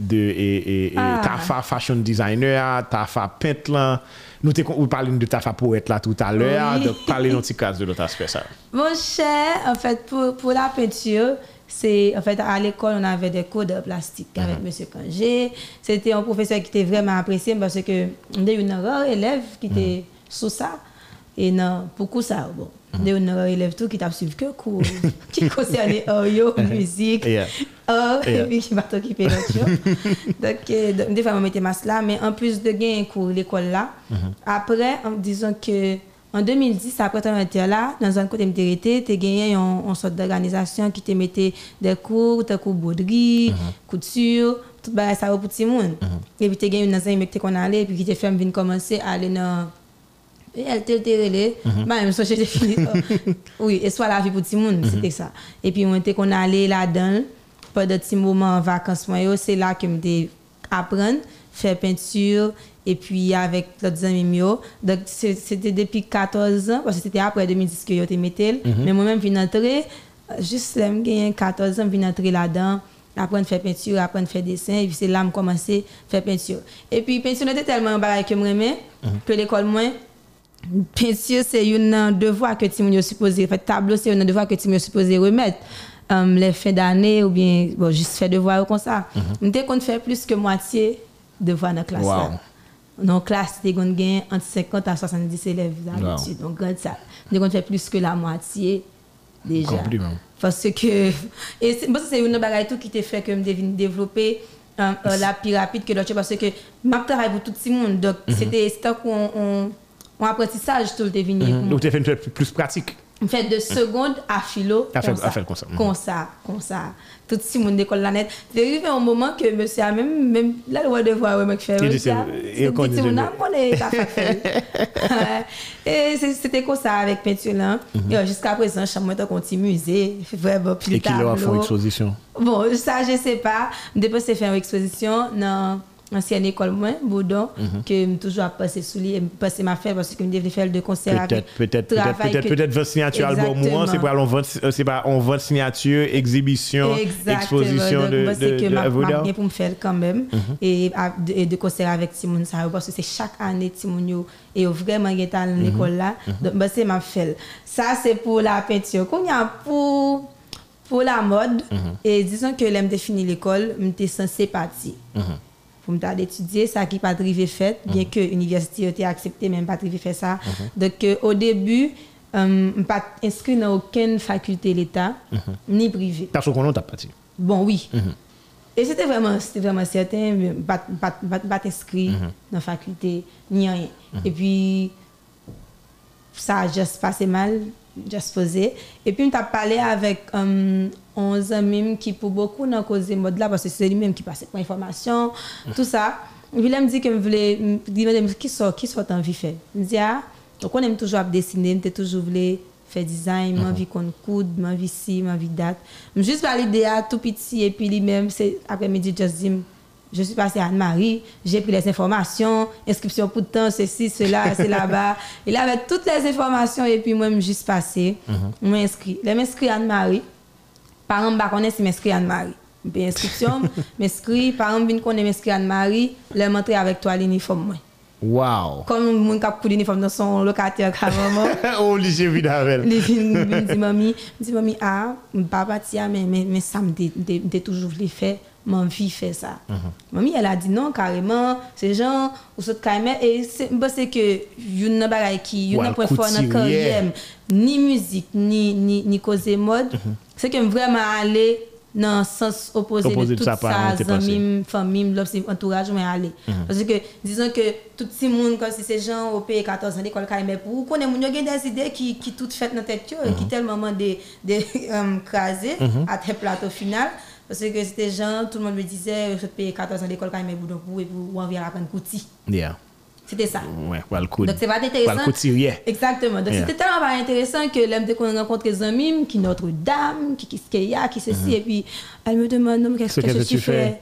de et, et, et Ah. ta fa fashion designer, ta fa peintre là. Nous ou parler de ta fa poète là tout à l'heure, Oui. donc d'un petit cas de l'autre aspect ça. Mon cher, en fait, pour, pour la peinture, c'est en fait à l'école on avait des cours de plastique avec Monsieur Kangé. C'était un professeur qui était vraiment apprécié parce que on a une rare élève qui était sous ça et non beaucoup ça bon? On a une élève tout qui t'a suivi que cours [laughs] qui concernait audio, musique, Yeah. Yeah. et puis qui va t'occuper d'autres choses. [laughs] Donc, euh, donc, des fois, on mettait masse là, mais en plus de gagner un cours l'école là, après, en disant que en 2010, après ton été là, dans un côté m'était tu gagné une, une sorte d'organisation qui te mettait des cours, des cours broderie, couture, tout bah, ça pour tout le monde. Et puis tu gagné une enseigne qui qu'on allait, puis qui te fait venir commencer à aller dans et elle te relé, bah même j'ai fini. [laughs] oh, oui, et soit la vie pour tout le monde, c'était ça. Et puis on était qu'on allait là-dedans. Pendant petit moment en vacances c'est là que me apprendre faire peinture et puis avec l'autre amis mio. Donc c'était depuis 14 ans parce que c'était après 2010 que yo te mettel, mais moi-même vinn entrer euh, juste me gagné 14 ans vinn entrer là-dedans. Apprendre à faire peinture, apprendre à faire dessin, et puis c'est là que je commencé à faire peinture. Et puis peinture était tellement un que j'aimais que l'école moins peinture c'est un devoir que tu es supposé faire tableau c'est un devoir que tu es supposé remettre um, les fins d'année ou bien bon juste faire devoir comme ça on était qu'on fait plus que moitié devoir dans la classe. Wow. Dans la classe, c'était qu'on gagne entre 50 à 70 élèves d'habitude. Donc, regarde ça. Donc, on fait plus que la moitié déjà. Compliment. Parce que. [laughs] Et c'est bon, une bagaille tout qui t'a fait que je développer euh, euh, la plus rapide que l'autre. Parce que je travaille pour tout le monde. Donc, Mhm. c'était c'était qu'on on, on apprentissage tout le deviner. pour moi. Donc, tu fait plus pratique. En fait, de seconde à philo, À faire- comme, ça, comme ça. Mhm. comme ça, comme ça. Tout le monde d'école la net. C'est arrivé un moment que monsieur a même, même la loi de voir, ouais, mec, fait. Il dit, il connaît. [laughs] Et c'était comme ça avec peinture là. Mhm. Et euh, jusqu'à présent, chaque mois, on continue musée, vraiment plus Et qui leur a fait une exposition? Bon, ça, je sais pas. Depuis, c'est fait une exposition dans l'ancienne école, moi, Boudon, Mhm. que je toujours passé sous lui, passer ma faire parce que je devais faire de concert Peut-être, avec peut-être, peut-être, peut-être, votre signature album Exactement. c'est pas on vend, euh, c'est pas on vend signature, exhibition, exposition Donc, de, moi, c'est de, que de ma, ma bien pour me faire quand même et, à- de, et de concert avec Timon ça parce que c'est chaque année Timon yo et vraiment qui dans l'école là. Donc bah, c'est ma fait ça c'est pour la peinture. Qu'on y a pour pour la mode et disons que l'aime définir l'école m'était censé partir pour me étudier ça qui pas drivé fait bien que l'université a été accepté même pas drivé fait ça. Donc euh, au début euh, pas inscrit dans aucune faculté l'État ni privée Parce qu'on a parti. Bon, oui. Et c'était vraiment, vraiment certain, pas, pas, pas, inscrit dans la faculté, ni rien. Et puis, ça a juste passé mal, juste posé. Et puis, on t'a parlé avec um, 11 amis qui, pour beaucoup, cause de mode là, parce que c'est lui-même qui passait pour l'information, tout ça. Et puis, là, me dit que je voulais, qui sort, qui sort envie de faire? Je me dis, ah, donc on aime toujours dessiner, on toujours voulu faire design, moi envie qu'on coude, envie ci, envie date. Je juste par l'idée à tout petit et puis lui-même c'est après-midi just dit je suis passée à Anne-Marie, j'ai pris les informations, inscription pour temps, ceci, cela, c'est [laughs] là-bas. Il avait toutes les informations et puis moi, je me juste passé, je m'inscris. Je m'inscris à Anne-Marie. Par exemple, je connais si m'inscris à Anne-Marie. Puis inscription, m'inscris, par exemple, je connais m'inscris à Anne-Marie, je m'entrer avec toi l'uniforme. Wow. Comme mon cap coup d'uniforme dans son locataire carrément. [laughs] oh, lycée Vidavel. Les filles me disent, mamie, dit, mamie, ah, papa, tia, mais, mais, mais ça me toujours voulu faire, mon vie fait ça. Mamie, elle a dit non, carrément, c'est genre, ou ce carrément, et c'est que, y'en a bagaille qui, fort dans couturier. la carrière, ni musique, ni, ni, ni cause mode, c'est que vraiment aller dans le sens opposé, Opposé de de tout ça, amis, famille, entourage, mais aller. Parce que, disons que tout le monde, comme si c'est gens au pays 14 ans d'école, mais pour vous connaissez, il y a des idées qui, qui toutes faites dans tête, qui tellement des, [laughs] des euh, crasées à tes plateau final. Parce que c'était gens, tout le monde me disait, je paye 14 ans d'école, mais vous, donc vous, et vous, on vient apprendre coutil. Yeah. C'était ça. Ouais, well, coup. Donc c'est pas intéressant. Well, couturier. Exactement. Donc Yeah. c'était tellement pas intéressant que l'aime de qu'on rencontre des amis qui Notre-Dame, qui qui ce qu'il y a, qui ceci et puis elle me demande non, qu'est-ce que qu'est-ce que tu fais? fait.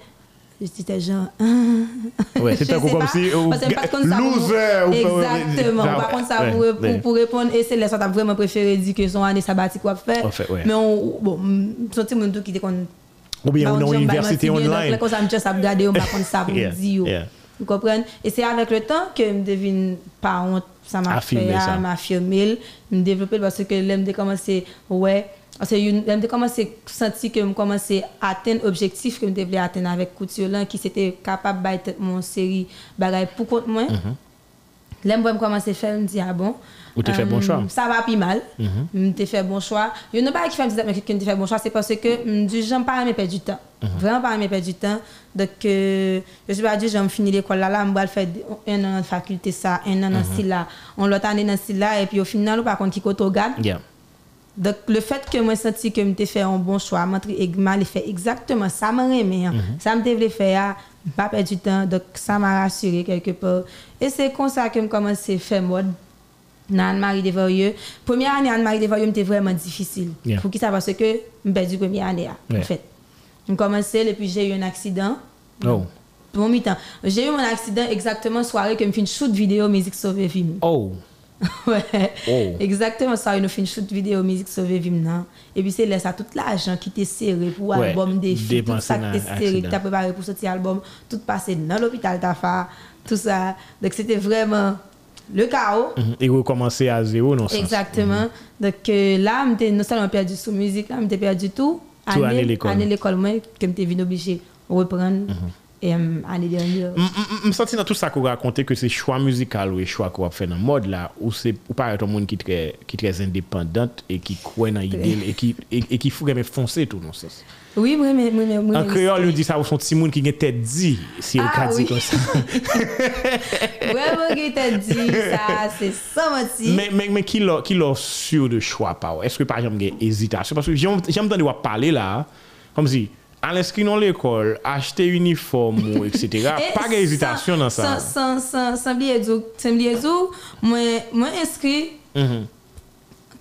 Je disais genre [laughs] Ouais, Je c'était sais comme si, ou- pour- loser, ou Exactement. Par contre ça ouais, pour, ouais. pour, pour répondre et c'est ça t'as vraiment préféré dire que son année sabbatique quoi faire. En fait, ouais. Mais on bon, senti mon tout qui était qu'on Ou bien, bah, on a une université online. Donc, là, comme je juste à regarder, on va prendre ça pour [laughs] dire. Vous comprenez? Et c'est avec le temps que je devine pas honte, ça m'a fait, ça. m'a affirmé, me développer parce que l'aime de commencer, ouais, parce que l'aime de commencer, senti que je commençais à atteindre l'objectif que je devais atteindre avec couture là, qui c'était capable de battre mon série pour contre moi. L'aime me commencer à faire, je me dis, ah bon? Mm-hmm. Ou t'as fait bon euh, choix. Ça va plus mal. Je t'ai fait bon choix. Il y en a pas qui fait me que tu fait bon choix, c'est parce que je dis j'aime pas aimer perdre du temps. Vraiment pas aimer perdre du temps. Donc euh, je suis pas dit j'aime finir l'école là là, je vais faire un an de faculté ça, un an dans ce là, on l'autre année dans là et puis au final par contre qui côté regarde. Yeah. Donc le fait que moi senti que je fait un bon choix, et mal fait exactement ça m'a aimé. hein. Ça me devait faire pas perdre du temps. Donc ça m'a rassuré quelque part. Et c'est comme ça que je commencé à faire mode Anne-Marie Desvarieux. Première année Anne-Marie Desvarieux était vraiment difficile. Yeah. Pour qui ça? Parce que je perdu première année en Yeah. fait. Je commençais et puis j'ai eu un accident. Oh. Mon mi-temps. J'ai eu mon accident exactement soirée que je fais une shoot vidéo musique sauver film. Oh. [laughs] Ouais. Oh. Exactement ça, il nous fait une shoot vidéo musique sauver Vim nan. Et puis c'est là ça tout l'argent qui t'est serré pour Ouais, album des filles, tout ça qui t'est serré, qui t'a préparé pour sortir album, tout passé dans l'hôpital fait, tout ça. Donc c'était vraiment le chaos. Mhm. Et recommencer à zéro, non. Exactement. Donc euh, là, non seulement perdu sous musique, là, j'étais perdu tout. Tout année l'école. Année l'école, moi, que j'étais venu obligé de reprendre et um, année dernière. M senti nan tout sa kou rakonte ke se chwa muzikal ou e chwa kou ap fè nan mod la, ou se ou pa eton moun ki tre, ki trez independant e ki kwen nan idel e ki, e, e ki fou reme fonse tout non sens. Oui, moi, moi, moi, moi, An kreol yon di sa ou son ti moun ki gen tèt di, si yon Ah, ka di oui. kon sa. Vraiment, qui t'a dit ça, c'est ça, moi, si. Men, men, men ki lò, ki lò sur de chwa pa ou? Eske par exemple gen ezitasyon? Paske jom, jom tande wap pale la, kom si, al inskri nan l'ekol, achete uniform ou etc. Et pa gen ezitasyon nan sa. Sans, sans, sans, sans blier dire, sans blier dire, moi, moi inscrit, Mhm.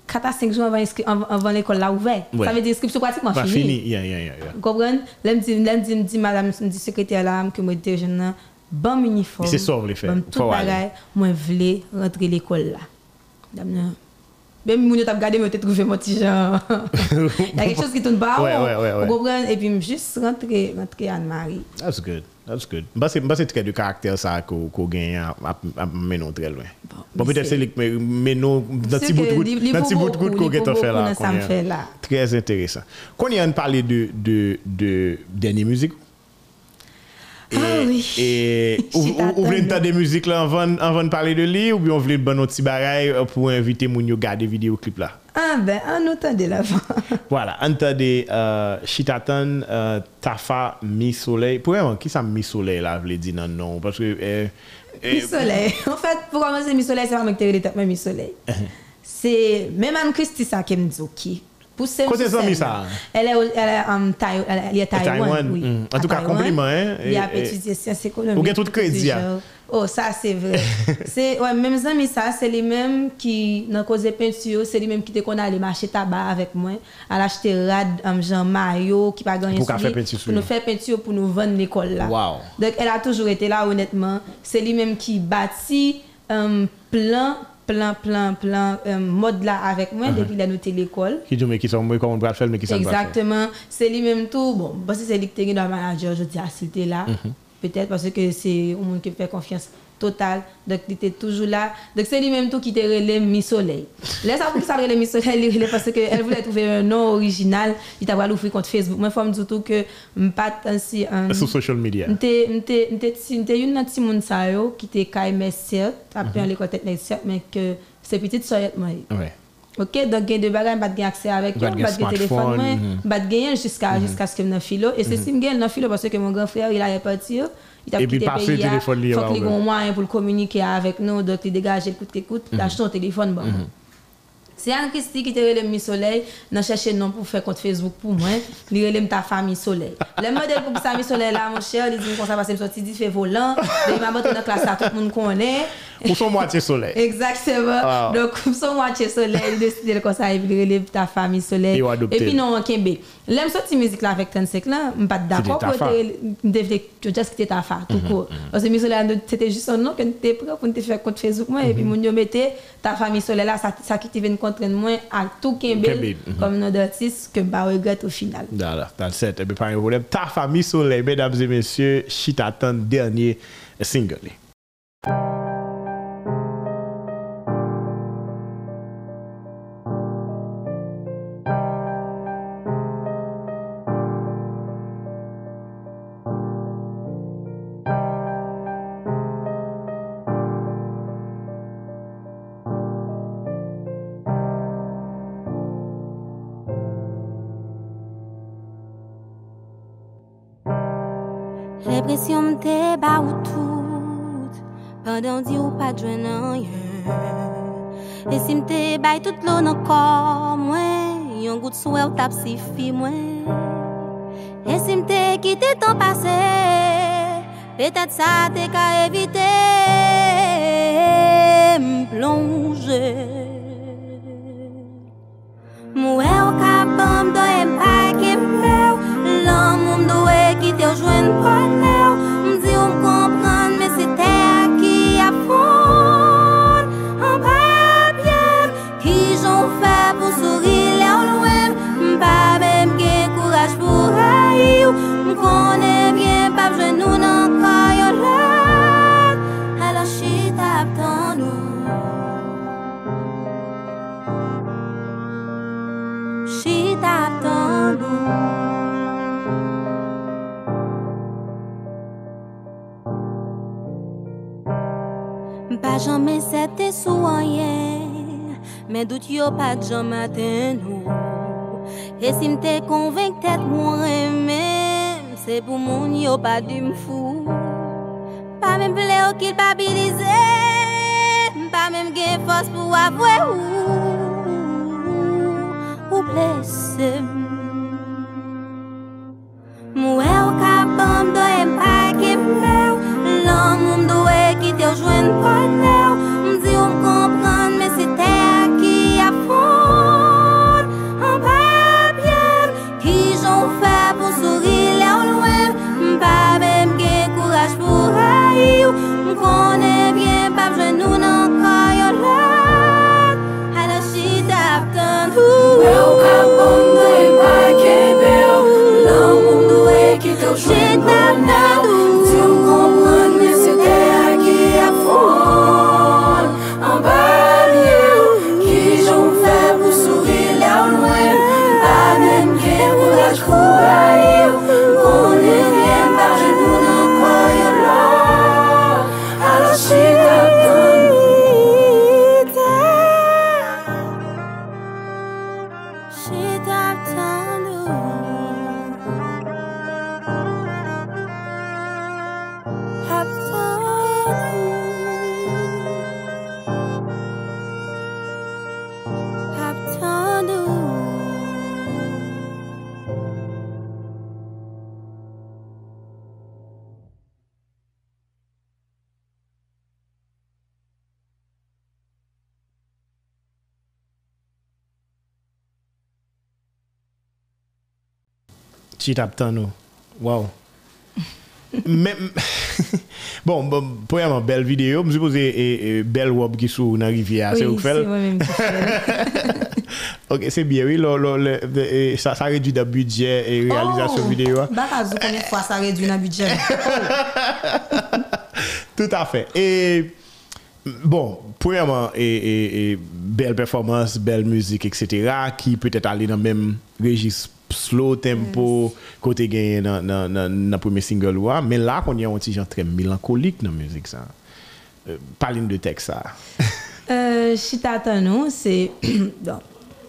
4 à 5 jours avant, inscrit, avant, avant l'école là ouvert. Ouais. Ça veut dire inscription pratiquement Pa finie. fini, ya, ya, ya. Vous comprenez? Là, me dit, me dit, me dit, madame, me dit secrétaire là, que moi, j'étais jeune, bon uniforme. C'est ça, vous voulez faire. Bon, tout bagay, moi, voulais rentrer l'école là. Dame, nan. Même moun yo t'a regardé, mais t'ai trouvé mon petit genre. [laughs] Il y a quelque chose qui tourne pas. Ouais, ouais, ouais, ouais. Vous comprenez? Et puis, juste rentrer, rentrer Anne-Marie. That's good. That's good. Mba se, mba se trait de karakter sa ko, ko gen ap, ap, ap menon tre lwen. Bon, peut-être c'est- c'est men- menon ti C'est bout que route, konye. me fè la. Très intéressant. Kon yon parle de, de, de dernier musique? Ah oui. Et [laughs] ou, t'attendais. ntan de musique là avant, avant de parler de li ou bien on vle ban nou ti bagay euh, pour inviter moun yo gade vidéoclip là? Ah ben, on entend de l'avant. [laughs] Voilà, entendez euh, Chitatan euh, Tafa Mi Soleil. Pour vraiment, qui ça Mi Soleil là, vle di nan non? Parce que euh, Mi Soleil. [laughs] En fait, pour commencer, Mi Soleil, c'est pas moi qui t'ai mais Mi Soleil. C'est même Anne-Christie ça qui me dit, ok. Pour ce Côté ça? Elle est, elle est en Taïwan. Elle est à Taïwan. Taïwan, oui. mm. En tout cas, compliment, hein, Il a étudié sciences économiques. Ou gen tout crédit, hein. Oh, ça, c'est vrai. [laughs] c'est, ouais, même Zami, ça, c'est les mêmes qui, dans cause peinture, c'est les mêmes qui te qu'on allait marcher tabac avec moi, à l'acheter rad, um, Jean Mario, qui pas gagné Pour faire lui, peinture pour nous lui. faire peinture pour nous vendre l'école là. Wow. Donc, elle a toujours été là, honnêtement. C'est lui-même qui bâtit un plan, plan, plan, plan, un mode là avec moi depuis qu'il a noté l'école. qui dit mais qui sont moi comment on faire mais qui faire? Exactement. C'est lui-même tout. Bon, parce que c'est lui qui était dans le manager, je dis, ah, s'il était là. Peut-être parce que c'est un monde qui fait confiance totale. Donc, il était toujours là. Donc, c'est lui-même tout qui était relais Mi Soleil. Là, ça pour ça relais Mi Soleil, il relais parce qu'elle voulait trouver un nom original. Il t'a voulu ouvrir compte Facebook. Moi, il faut me dire tout que je pas ainsi. un- Sur social media. M'te une monde ça yo qui était kay mes certes après l'école technique certes mais que c'est petite moi. Ouais. OK donc gen de bagages pas de accès avec de pas de téléphone mhm. pas de gagner jusqu'à jusqu'à ce que me dans filo et c'est si me gagne dans filo parce que mon grand frère il allait partir il puis quitté passer pays, le téléphone, il faut va qu'il ait moyen pour le communiquer avec nous donc il dégage écoute écoute d'acheter un téléphone bon. C'est Anne-Christie qui te relève Mi Soleil, n'a cherché nom pour faire compte Facebook pour moi, il relève ta famille Soleil. Le modèle pour ça Mi Soleil là, mon cher, il dit qu'on ça passe, il sorti, il fait volant, il m'a monté dans la classe, ça, tout le monde connaît. Ou son moitié soleil. [laughs] Exactement. Wow. Donc, comme son moitié soleil, il décide comme ça, il relève ta famille soleil. Et puis, non, Kembe. L'aime sorti musique là avec 35 là, je suis pas d'accord pour te juste quitter ta fa, tout court. Parce que soleil, c'était juste un nom que tu prêt pour te faire compte Facebook et puis, mon yo mettait ta famille soleil là, ça, qui te vient contre moi à tout Kembe, mhm. comme nom d'artiste que je regrette au final. Voilà, that's it. Et puis pas un problème. Ta famille soleil, mesdames et messieurs, Chitatan dernier single. Represyon mte ba ou tout Pendan di ou pa dwen an yon E si mte bay tout lou nan kor mwen Yon gout sou e ou tap si fi mwen. E si mte kite ton pase Petat sa te ka evite Mplonje Mwen ou ka bom do empay e ki te sou Men dout yo pa jan maten nou. E si mte konvenk tet mwen remem Se pou moun yo pa di mfou. Pa men ple ou kil l'pabilize Pa men gen fos pou avwe ou. Ou blese Mwen ou kapam do e mpa ki mle Lan moun do e ki te ou jwen konen ki te Chit ap tan nou. Wow. Men, [laughs] bon, bon, premièrement, belle vidéo. Je suppose e, e, belle robe qui sou nan rivière. c'est Oui, ou fait? c'est moi-même qui fais. [laughs] Ok, c'est bien, oui. Lo, lo, le- ça, ça réduit de budget et réalisation Oh, vidéo. combien de fois ça réduit dans le budget? [laughs] Tout à fait. Et bon, premièrement, et, et- et belle performance, belle musique, etc., qui peut-être aller dans le même registre slow tempo, côté gagné dans dans- dans premier single. ouais. Mais là, on y a un petit genre très mélancolique dans la musique. Ça. Euh, parle de texte, ça. [laughs] Euh, Chita Tanou, c'est. [coughs] donc,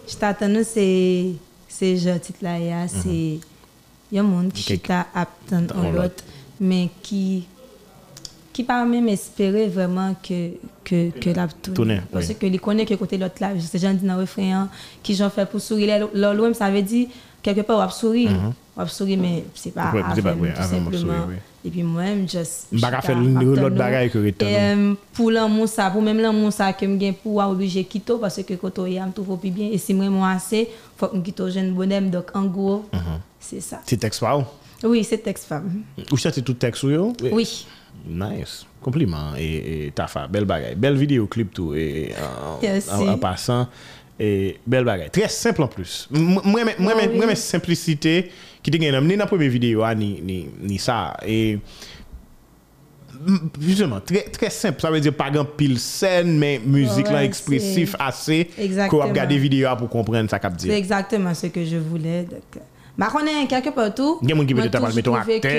Chita Tanou, c'est. C'est je titre là, ya, c'est. Il y a un monde qui chita aptan en l'autre, mais qui. qui pas même espérer vraiment que que que la tourne parce oui. que il connaît que côté l'autre là c'est gens dit dans refrain hein, qui j'en fait pour sourire loin ça veut dire quelque part on sourire. On sourire mais c'est pas Ouais, c'est pas- simplement. et puis moi même juste M'baka chita faire l'autre bagaille que euh, pour l'amour ça pour même l'amour ça que me gain pour obligé quitter parce que quand on a me trouve plus bien. Et si moi moi assez. Faut que me quitte jeune bonhomme donc en gros c'est ça. C'est texte ou? oui c'est texte femme. Ou ça, c'est tout texte ou oui? Nice. Compliment. Et, t'as fait belle bagaille. Belle vidéo clip tout. Et en passant. Et belle bagaille. Très simple en plus. Moi, moi, simplicité qui te gagne ni dans la première vidéo, ah, ni, ni, ni ça. Et justement, très, très simple. Ça veut dire pas grand pile scène, mais musique ouais, là expressif assez. Exactement. Qu'on regarder vidéo pour comprendre ça cap dire. C'est exactement ce que je voulais. Donc. Ma konen kelke potou. Gen moun ki bete tapal meton akte,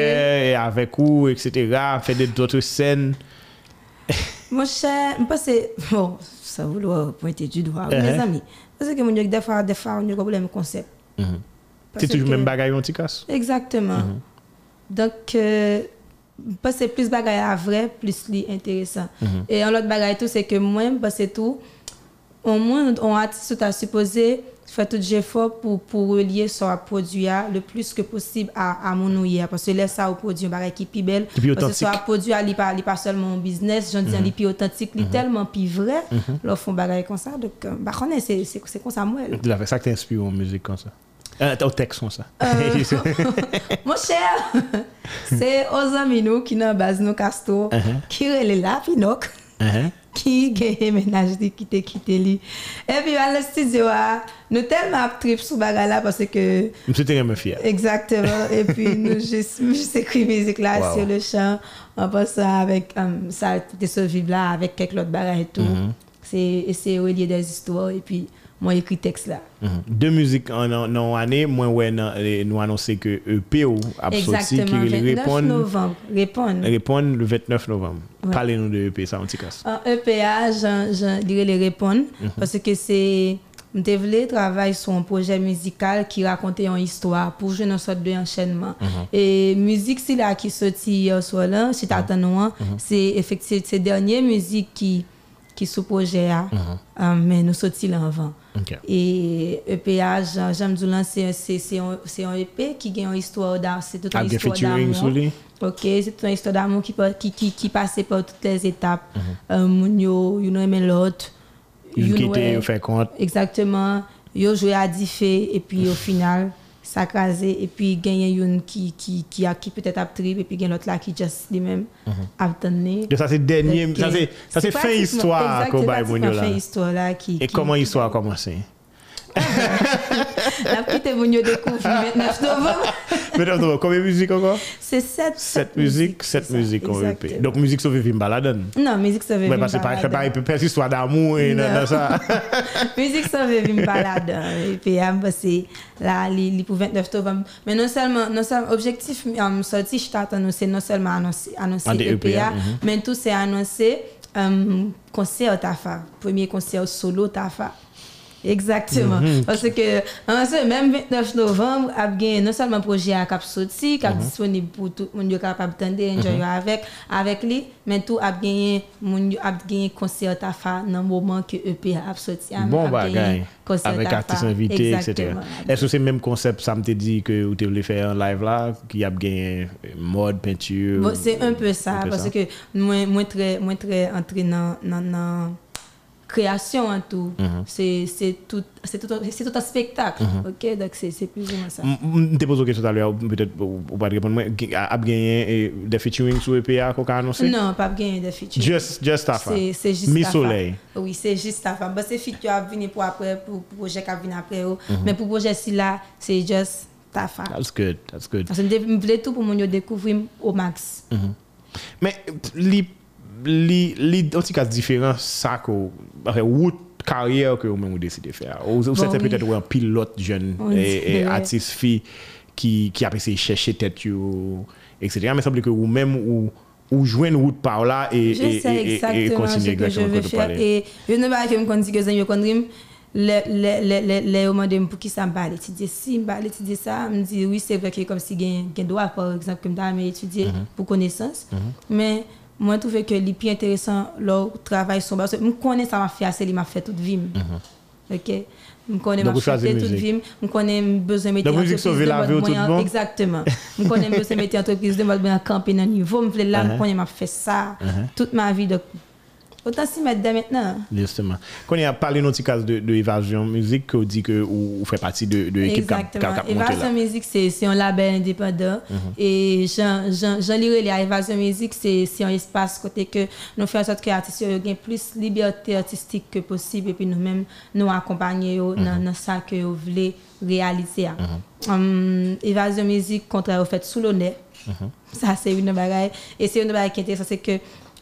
avek ou, etc. Fede dotre sen. Mwen chè, mwen pase, bon, ça le pointer du doigt, mes amis. Parce que mon Dieu, des fois, des fois, on a un problème de concept. Parce C'est toujours que- même bagaille on t'y casse. Exactement. Mhm. Donc, euh, parce que plus bagaille à vrai, plus li intéressant. Mhm. Et un autre bagaille tout, c'est que moi, parce que tout, au moins, on artiste tu faire tout effort pour, pour relier son produit à le plus que possible à, à mon ouïe. Parce que là, ça, au produit, un bagaille qui est plus belle. Plus Parce que authentique. soit produit, il n'est pas, il pas seulement un business, j'en dis, il est plus authentique, il est tellement plus vrai. Là, font bagaille comme ça. Donc, euh, bah, on est- c'est c'est- comme ça, moi. As fait ça qui t'inspire en musique comme ça. Euh, au texte comme ça. [laughs] [laughs] Mon cher, c'est aux amis nous qui dans base nous Castor, qui relè la Pinok, Uh-huh. Qui gagne ménage de quitter quitter lui. Et puis à le studio nous tellement trip sur bagarre là parce que suis très fier. exactement et puis [laughs] nous juste juste écrit musique là Wow. sur le champ en passant avec um, ça des vivre là avec quelques autres bagarres et tout. C'est essayer de relier des histoires et puis moi écrit texte là. Mhm. Deux musiques en en en année, moi ouais nous annoncer que EP ou a sorti qui Exactement, 29 répond novembre. Répondre. répond le 29 novembre. Ouais. Parlez-nous de EP ça un petit casse. En EPA, je, dirais les répondre parce que c'est je travailler sur un projet musical qui racontait une histoire pour jouer une sorte d'enchaînement. Et musique, c'est là qui sorti hier soir là, t'attends nous, hein, c'est effectivement ces dernières musiques qui qui sous projet euh, mais nous sorti là avant. Et EPA, j'aime dire là, c'est un EP qui gagne une histoire d'amour, c'est toute Ah, une bien histoire d'amour. Ok, c'est une histoire d'amour qui, pa- qui, qui, qui passait par toutes les étapes. Euh, moun yo, you know, aimé l'autre. Il You qui know, était ouais, fait compte. Exactement. Yo joué à diffé et puis au final, ça crasé. Et puis, gagné une qui, qui, qui, a, qui peut-être a trip et puis gagné l'autre là qui juste lui-même a tenu. Ça c'est dernier ça c'est ça c'est fin histoire qu'on là. Et comment l'histoire a commencé? La petite moun yo découvre le 29 novembre. [laughs] Mesdames, donc, combien de musiques encore? C'est 7 Sept musiques, sept c'est ça, musiques en EP. exactement. Donc musique sauve film baladon. Non, musique veut Ouais, dire parce que pas pas pas histoire d'amour et dans ça. [laughs] Musique veut dire balade. Et puis ah, c'est là li pour 29 novembre. Mais non seulement non seulement objectif sorti je t'attends c'est non seulement annoncer annoncer EPA, EPA, mhm. mais tout c'est annoncer um, concert Tafa, premier concert solo Tafa. Exactement. Mhm. Parce que en ce même 29 novembre, a gagné non seulement projet à cap sorti, qui est disponible pour tout le monde capable d'entendre, enjoy avec avec lui, mais tout a moun yo a gagné concert Tafa dans le moment que EP a sorti. a- Bon a concert Avec artistes invités, etc. Est-ce que c'est le même concept, ça me dit que vous voulez faire un live là, qui a gagné mode, peinture Bon, c'est un peu ça, un peu parce ça? que moi, moi très, moi très entré dans création en tout. Mhm. C'est c'est tout, tout, c'est tout un spectacle, ok? Donc c'est plus ou moins ça. Je te pose une question tout à l'heure, peut-être ou pas répondre, a gagné eh, des featuring sur EPA qu'on a annoncé? Non, pas gagner de feature. Just, just Tafa. C'est c'est juste Mi. Soleil. Oui, c'est juste Tafa. Bah, c'est feature qui a venu pour après, pour pour projet qui a venu après. oh. Mhm. Mais pour projet ci là, c'est juste Tafa. That's good, that's good. Parce que je voulais tout pour yo découvrir au max. Mais li, li, li, en tout cas différent, ça que, enfin, route carrière que vous décidé de faire. Ou, ou c'était oui. peut-être un pilote jeune et, artiste fille qui, qui a essayé de chercher tête, etc. Mais il semble que vous même ou, ou jouez une route par là et, Je et, sais et, ce continuer que je exactement veux comme tu faire. parlais. Et je ne sais pas que je me dis que je me les les les les les demandé pour qui ça me parle étudier si me parle étudier ça me dit oui c'est vrai que comme si gain gain droit par exemple comme ça mais étudier pour connaissance mais moi je trouve que les plus intéressant leur travail sont parce que je connais ça m'a fait assez il m'a fait toute vie. OK? Je connais ma chanter toute vie. Je connais besoin mettre Donc, musique sauve la vie tout monde? exactement. Je connais besoin mettre entreprise de mode bien camper dans niveau. Voulais là Uh-huh. je connais m'a fait ça. Toute ma vie donc autant s'y mettre dès maintenant Justement. Quand il a parlé dans cas de, de Évasion Musique, que vous dit que vous, faites partie de, de l'équipe qui a- Exactement. Évasion Musique, c'est un label indépendant. Et Jean, Jean, Jean Liré, à Évasion Musique, c'est un espace côté que nous faisons en sorte que les artistes aient plus liberté artistique que possible. Et puis nous-mêmes, nous accompagner yo dans dans ça que vous voulez réaliser. Hum, Évasion Musique, contraire au fait, sous l'honneur. Ça, c'est une bagaille. Et c'est une bagaille qui est intéressante, c'est que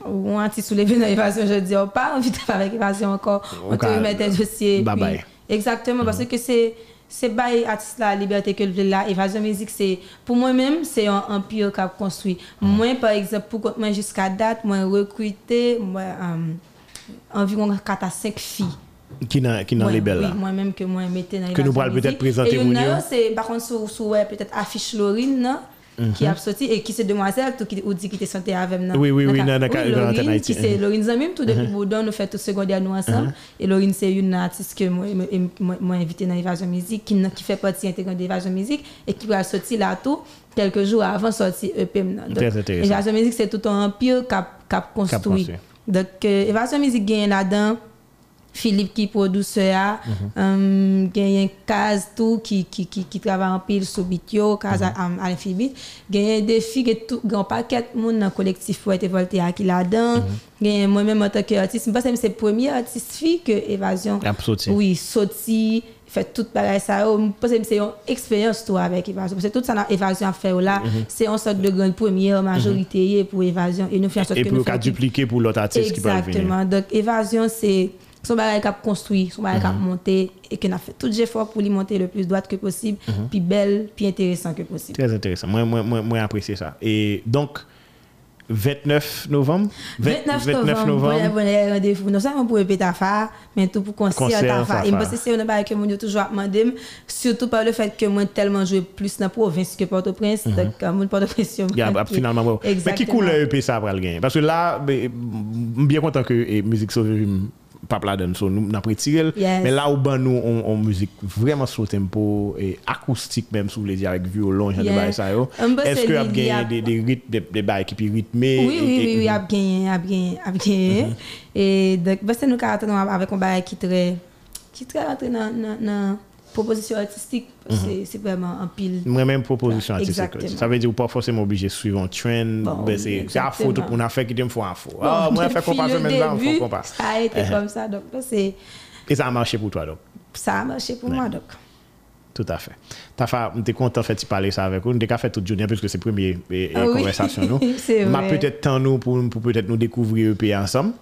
ou un petit soulevé dans l'évasion, je dis, on pas envie de faire avec l'évasion encore. On te remet tes dossiers. Bye puis- bye. Exactement, parce que c'est c'est bail artiste la liberté que le là évasion musique c'est pour moi-même c'est un empire qu'a construit. Moi par exemple pour moi jusqu'à date moi recruté moi euh, environ 4 à 5 filles. Qui dans qui dans les belles oui, là. moi-même que moi mettais dans Que nous pourrons peut-être présenter Et c'est par contre sur sur ouais, peut-être affiche Qui a sorti et qui c'est demoiselle tout qui ou dit qui était santé avec nous. Oui, oui, oui, Dans- qui c'est Mhm. Laurine Zamim tout depuis Bourdon nous fait tout secondaire nous ensemble et Laurine c'est une artiste que moi moi- invité dans Évasion Musique qui qui fait partie intégrante d'Évasion Musique et qui va sortir là tout quelques jours avant sortir EP. Donc, Très intéressant. Évasion Musique c'est tout un empire cap cap construit. construit. Donc euh, Évasion Musique gagne là-dedans Philippe qui produit ça, euh, gagne Kaz tout qui qui qui qui travaille en pile sur Bitio, Kaz à à l'infini. Gagne des filles qui tout grand paquet monde dans le collectif pour être Voltaire qui là-dedans. Gagne moi-même en tant qu'artiste, je pense que c'est la première artiste fille que Évasion. A. Oui, sorti, fait toute bagaille ça. Je pense que c'est une expérience toi avec Évasion. Parce que tout ça Évasion à faire là, c'est une sorte de grande première majorité pour Évasion et nous en sorte Et pour dupliquer pour l'autre artiste qui peut venir. Exactement. Donc, évasion, c'est son bagay kap konstruy, son bagay kap Mhm. monte, e ke na fè tout j'effort pou li monte le plus droite que possible, Mhm. pi bel, pi intéressant que possible. Très intéressant. Moi, moi, moi, moi apprécié ça. Et donc, 29 novembre? 29 novembre, pou bon rendez-vous. Non seulement pour répéter fa, mais tout pour concert fa. Et Tafa. moi, c'est un bagay que moun yo toujours ap mandem, surtout par le fait que moi tellement joué plus dans province que Port-au-Prince, donc euh, moun Port-au-Prince Mhm. Bah, finalement, bon. Mais qui coule EP ça après le gain? Parce que là, ben, m- bien content que musique sauve pas la donne, so, nous n'a retiré. Yes. Mais là où ben nous on, on musique vraiment sous tempo et acoustique même si vous voulez dire avec violon, genre de Yeah. bail ça Est-ce que a a- des des rythmes des des bails qui puis rythmés Oui, et- oui, et- oui, oui, genyen. Mhm. Et donc, parce que nous caractérions avec un bagay qui très, qui très dans, dans proposition artistique, que c'est- vraiment un pile. Moi-même, proposition Ah, artistique. exactement. Ça veut dire pas forcément obligé de suivre un trend. Bon, ben, c'est à exactement. on a fait qui me faut à faux. Ah, moi, je fais on début, compas. Ça a été comme ça, donc c'est, Et ça a marché pour toi, donc? ça a marché pour moi, donc. Tout à fait. Ta fa, m'étais content fait de parler ça avec. Nous avons fait toute journée puisque c'est la première eh, Ah oui, conversation nous. [laughs] c'est M'a peut-être temps nous pour, pour peut-être nous découvrir EP ensemble.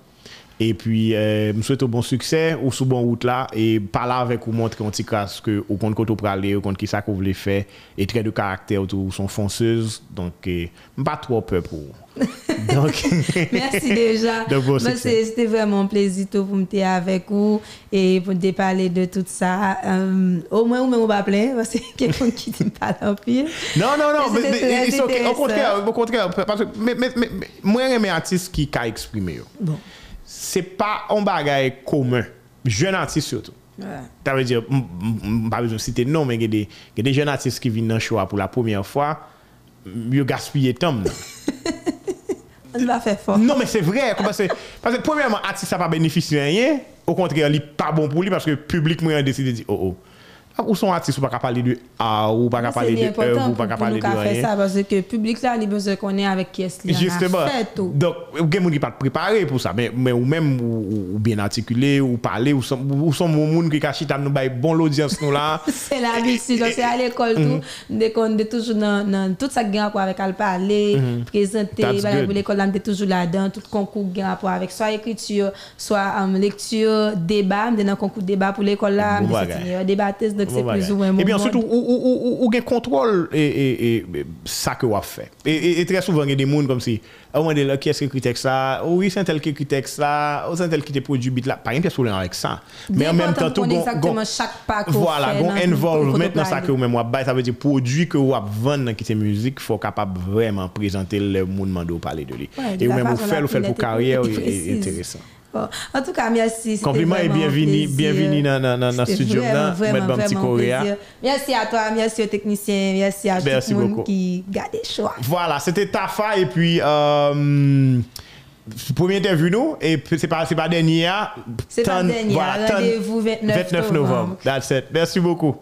Et puis, euh, je souhaite bon succès ou sous bon route là. Et parler avec vous, montrer un petit casse que au compte côté pour aller, au compte qui ça qu'on voulait faire. Et traits de caractère autour sont fonceuses. Donc, eh, pas trop peur pour vous. [laughs] Donc, [laughs] Merci déjà. [laughs] Donc, bon C'était vraiment un plaisir pour me avec vous et pour te parler de tout ça. Euh, au moins, ou on va plaindre parce que quelqu'un qui ne parle en pile. Non, non, non, Mais très au contraire, au contraire, parce que mais, mais, mais, mais, moi j'aime artiste qui a exprimé. Bon. c'est pas un bagage commun. Jeune artiste surtout. Ça veut dire, pas besoin de citer non, mais il y a des jeunes artistes qui viennent dans le show pour la première fois, ils gaspillent tant. va faire fort. Non, mais c'est vrai. Parce que, premièrement, artiste, ça pas bénéficier rien. Au contraire, il n'est pas bon pour lui parce que publiquement, il a décidé de dire, oh oh. Ah, Ou son artiste, ou pas parler de art, ou pas parler de œuvre, ou pas parler de rien. ça parce que le public là, il a besoin qu'on est avec qui est-ce qu'il Justement. Donc, il y a des gens qui pas préparé pour ça, mais, mais ou même ou, bien articulé, ou parler, ou sont, ou mon monde qui cache nous bail bon l'audience nous là. [laughs] C'est l'habitude, donc c'est à l'école tout, dès qu'on est toujours dans, tout ça qui a rapport avec le parler, présenter, voilà, good. pour l'école là, on est toujours là-dedans, tout concours qui a rapport avec soit écriture, soit um, lecture, débat, on est dans le concours débat pour l'école là, on est meilleure c'est plus ou moins Et bien surtout, ou, ou, ou, ou, ou gen contrôle et, ça que vous fait. Et, très souvent, il y a des gens comme si, ah, on est là, qui est-ce qui écrit texte? Oh, oui, c'est un tel qui écrit texte là. Oh, c'est un tel qui te produit bit là. Pas rien problème avec ça. Mais en même temps, tout exactement chaque qu'on Voilà, gon tout- involvement ça que vous même wap bay, ça veut dire produit que vous vendez dans qui musique, faut capable vraiment présenter le monde mando parler de lui. Et vous la même vous la plus pour et carrière, en tout cas, merci. Compliment et bienvenue- bienvenue dans- dans- dans- dans C'était studio, vraiment, plaisir. Merci à toi, merci aux techniciens, merci à Merci tout le monde qui garde les choix. Voilà, c'était Tafa et puis euh, première interview nous et c'est pas c'est pas dernier. C'est pas dernier, voilà, rendez-vous 29 29 novembre. novembre. That's it. Merci beaucoup.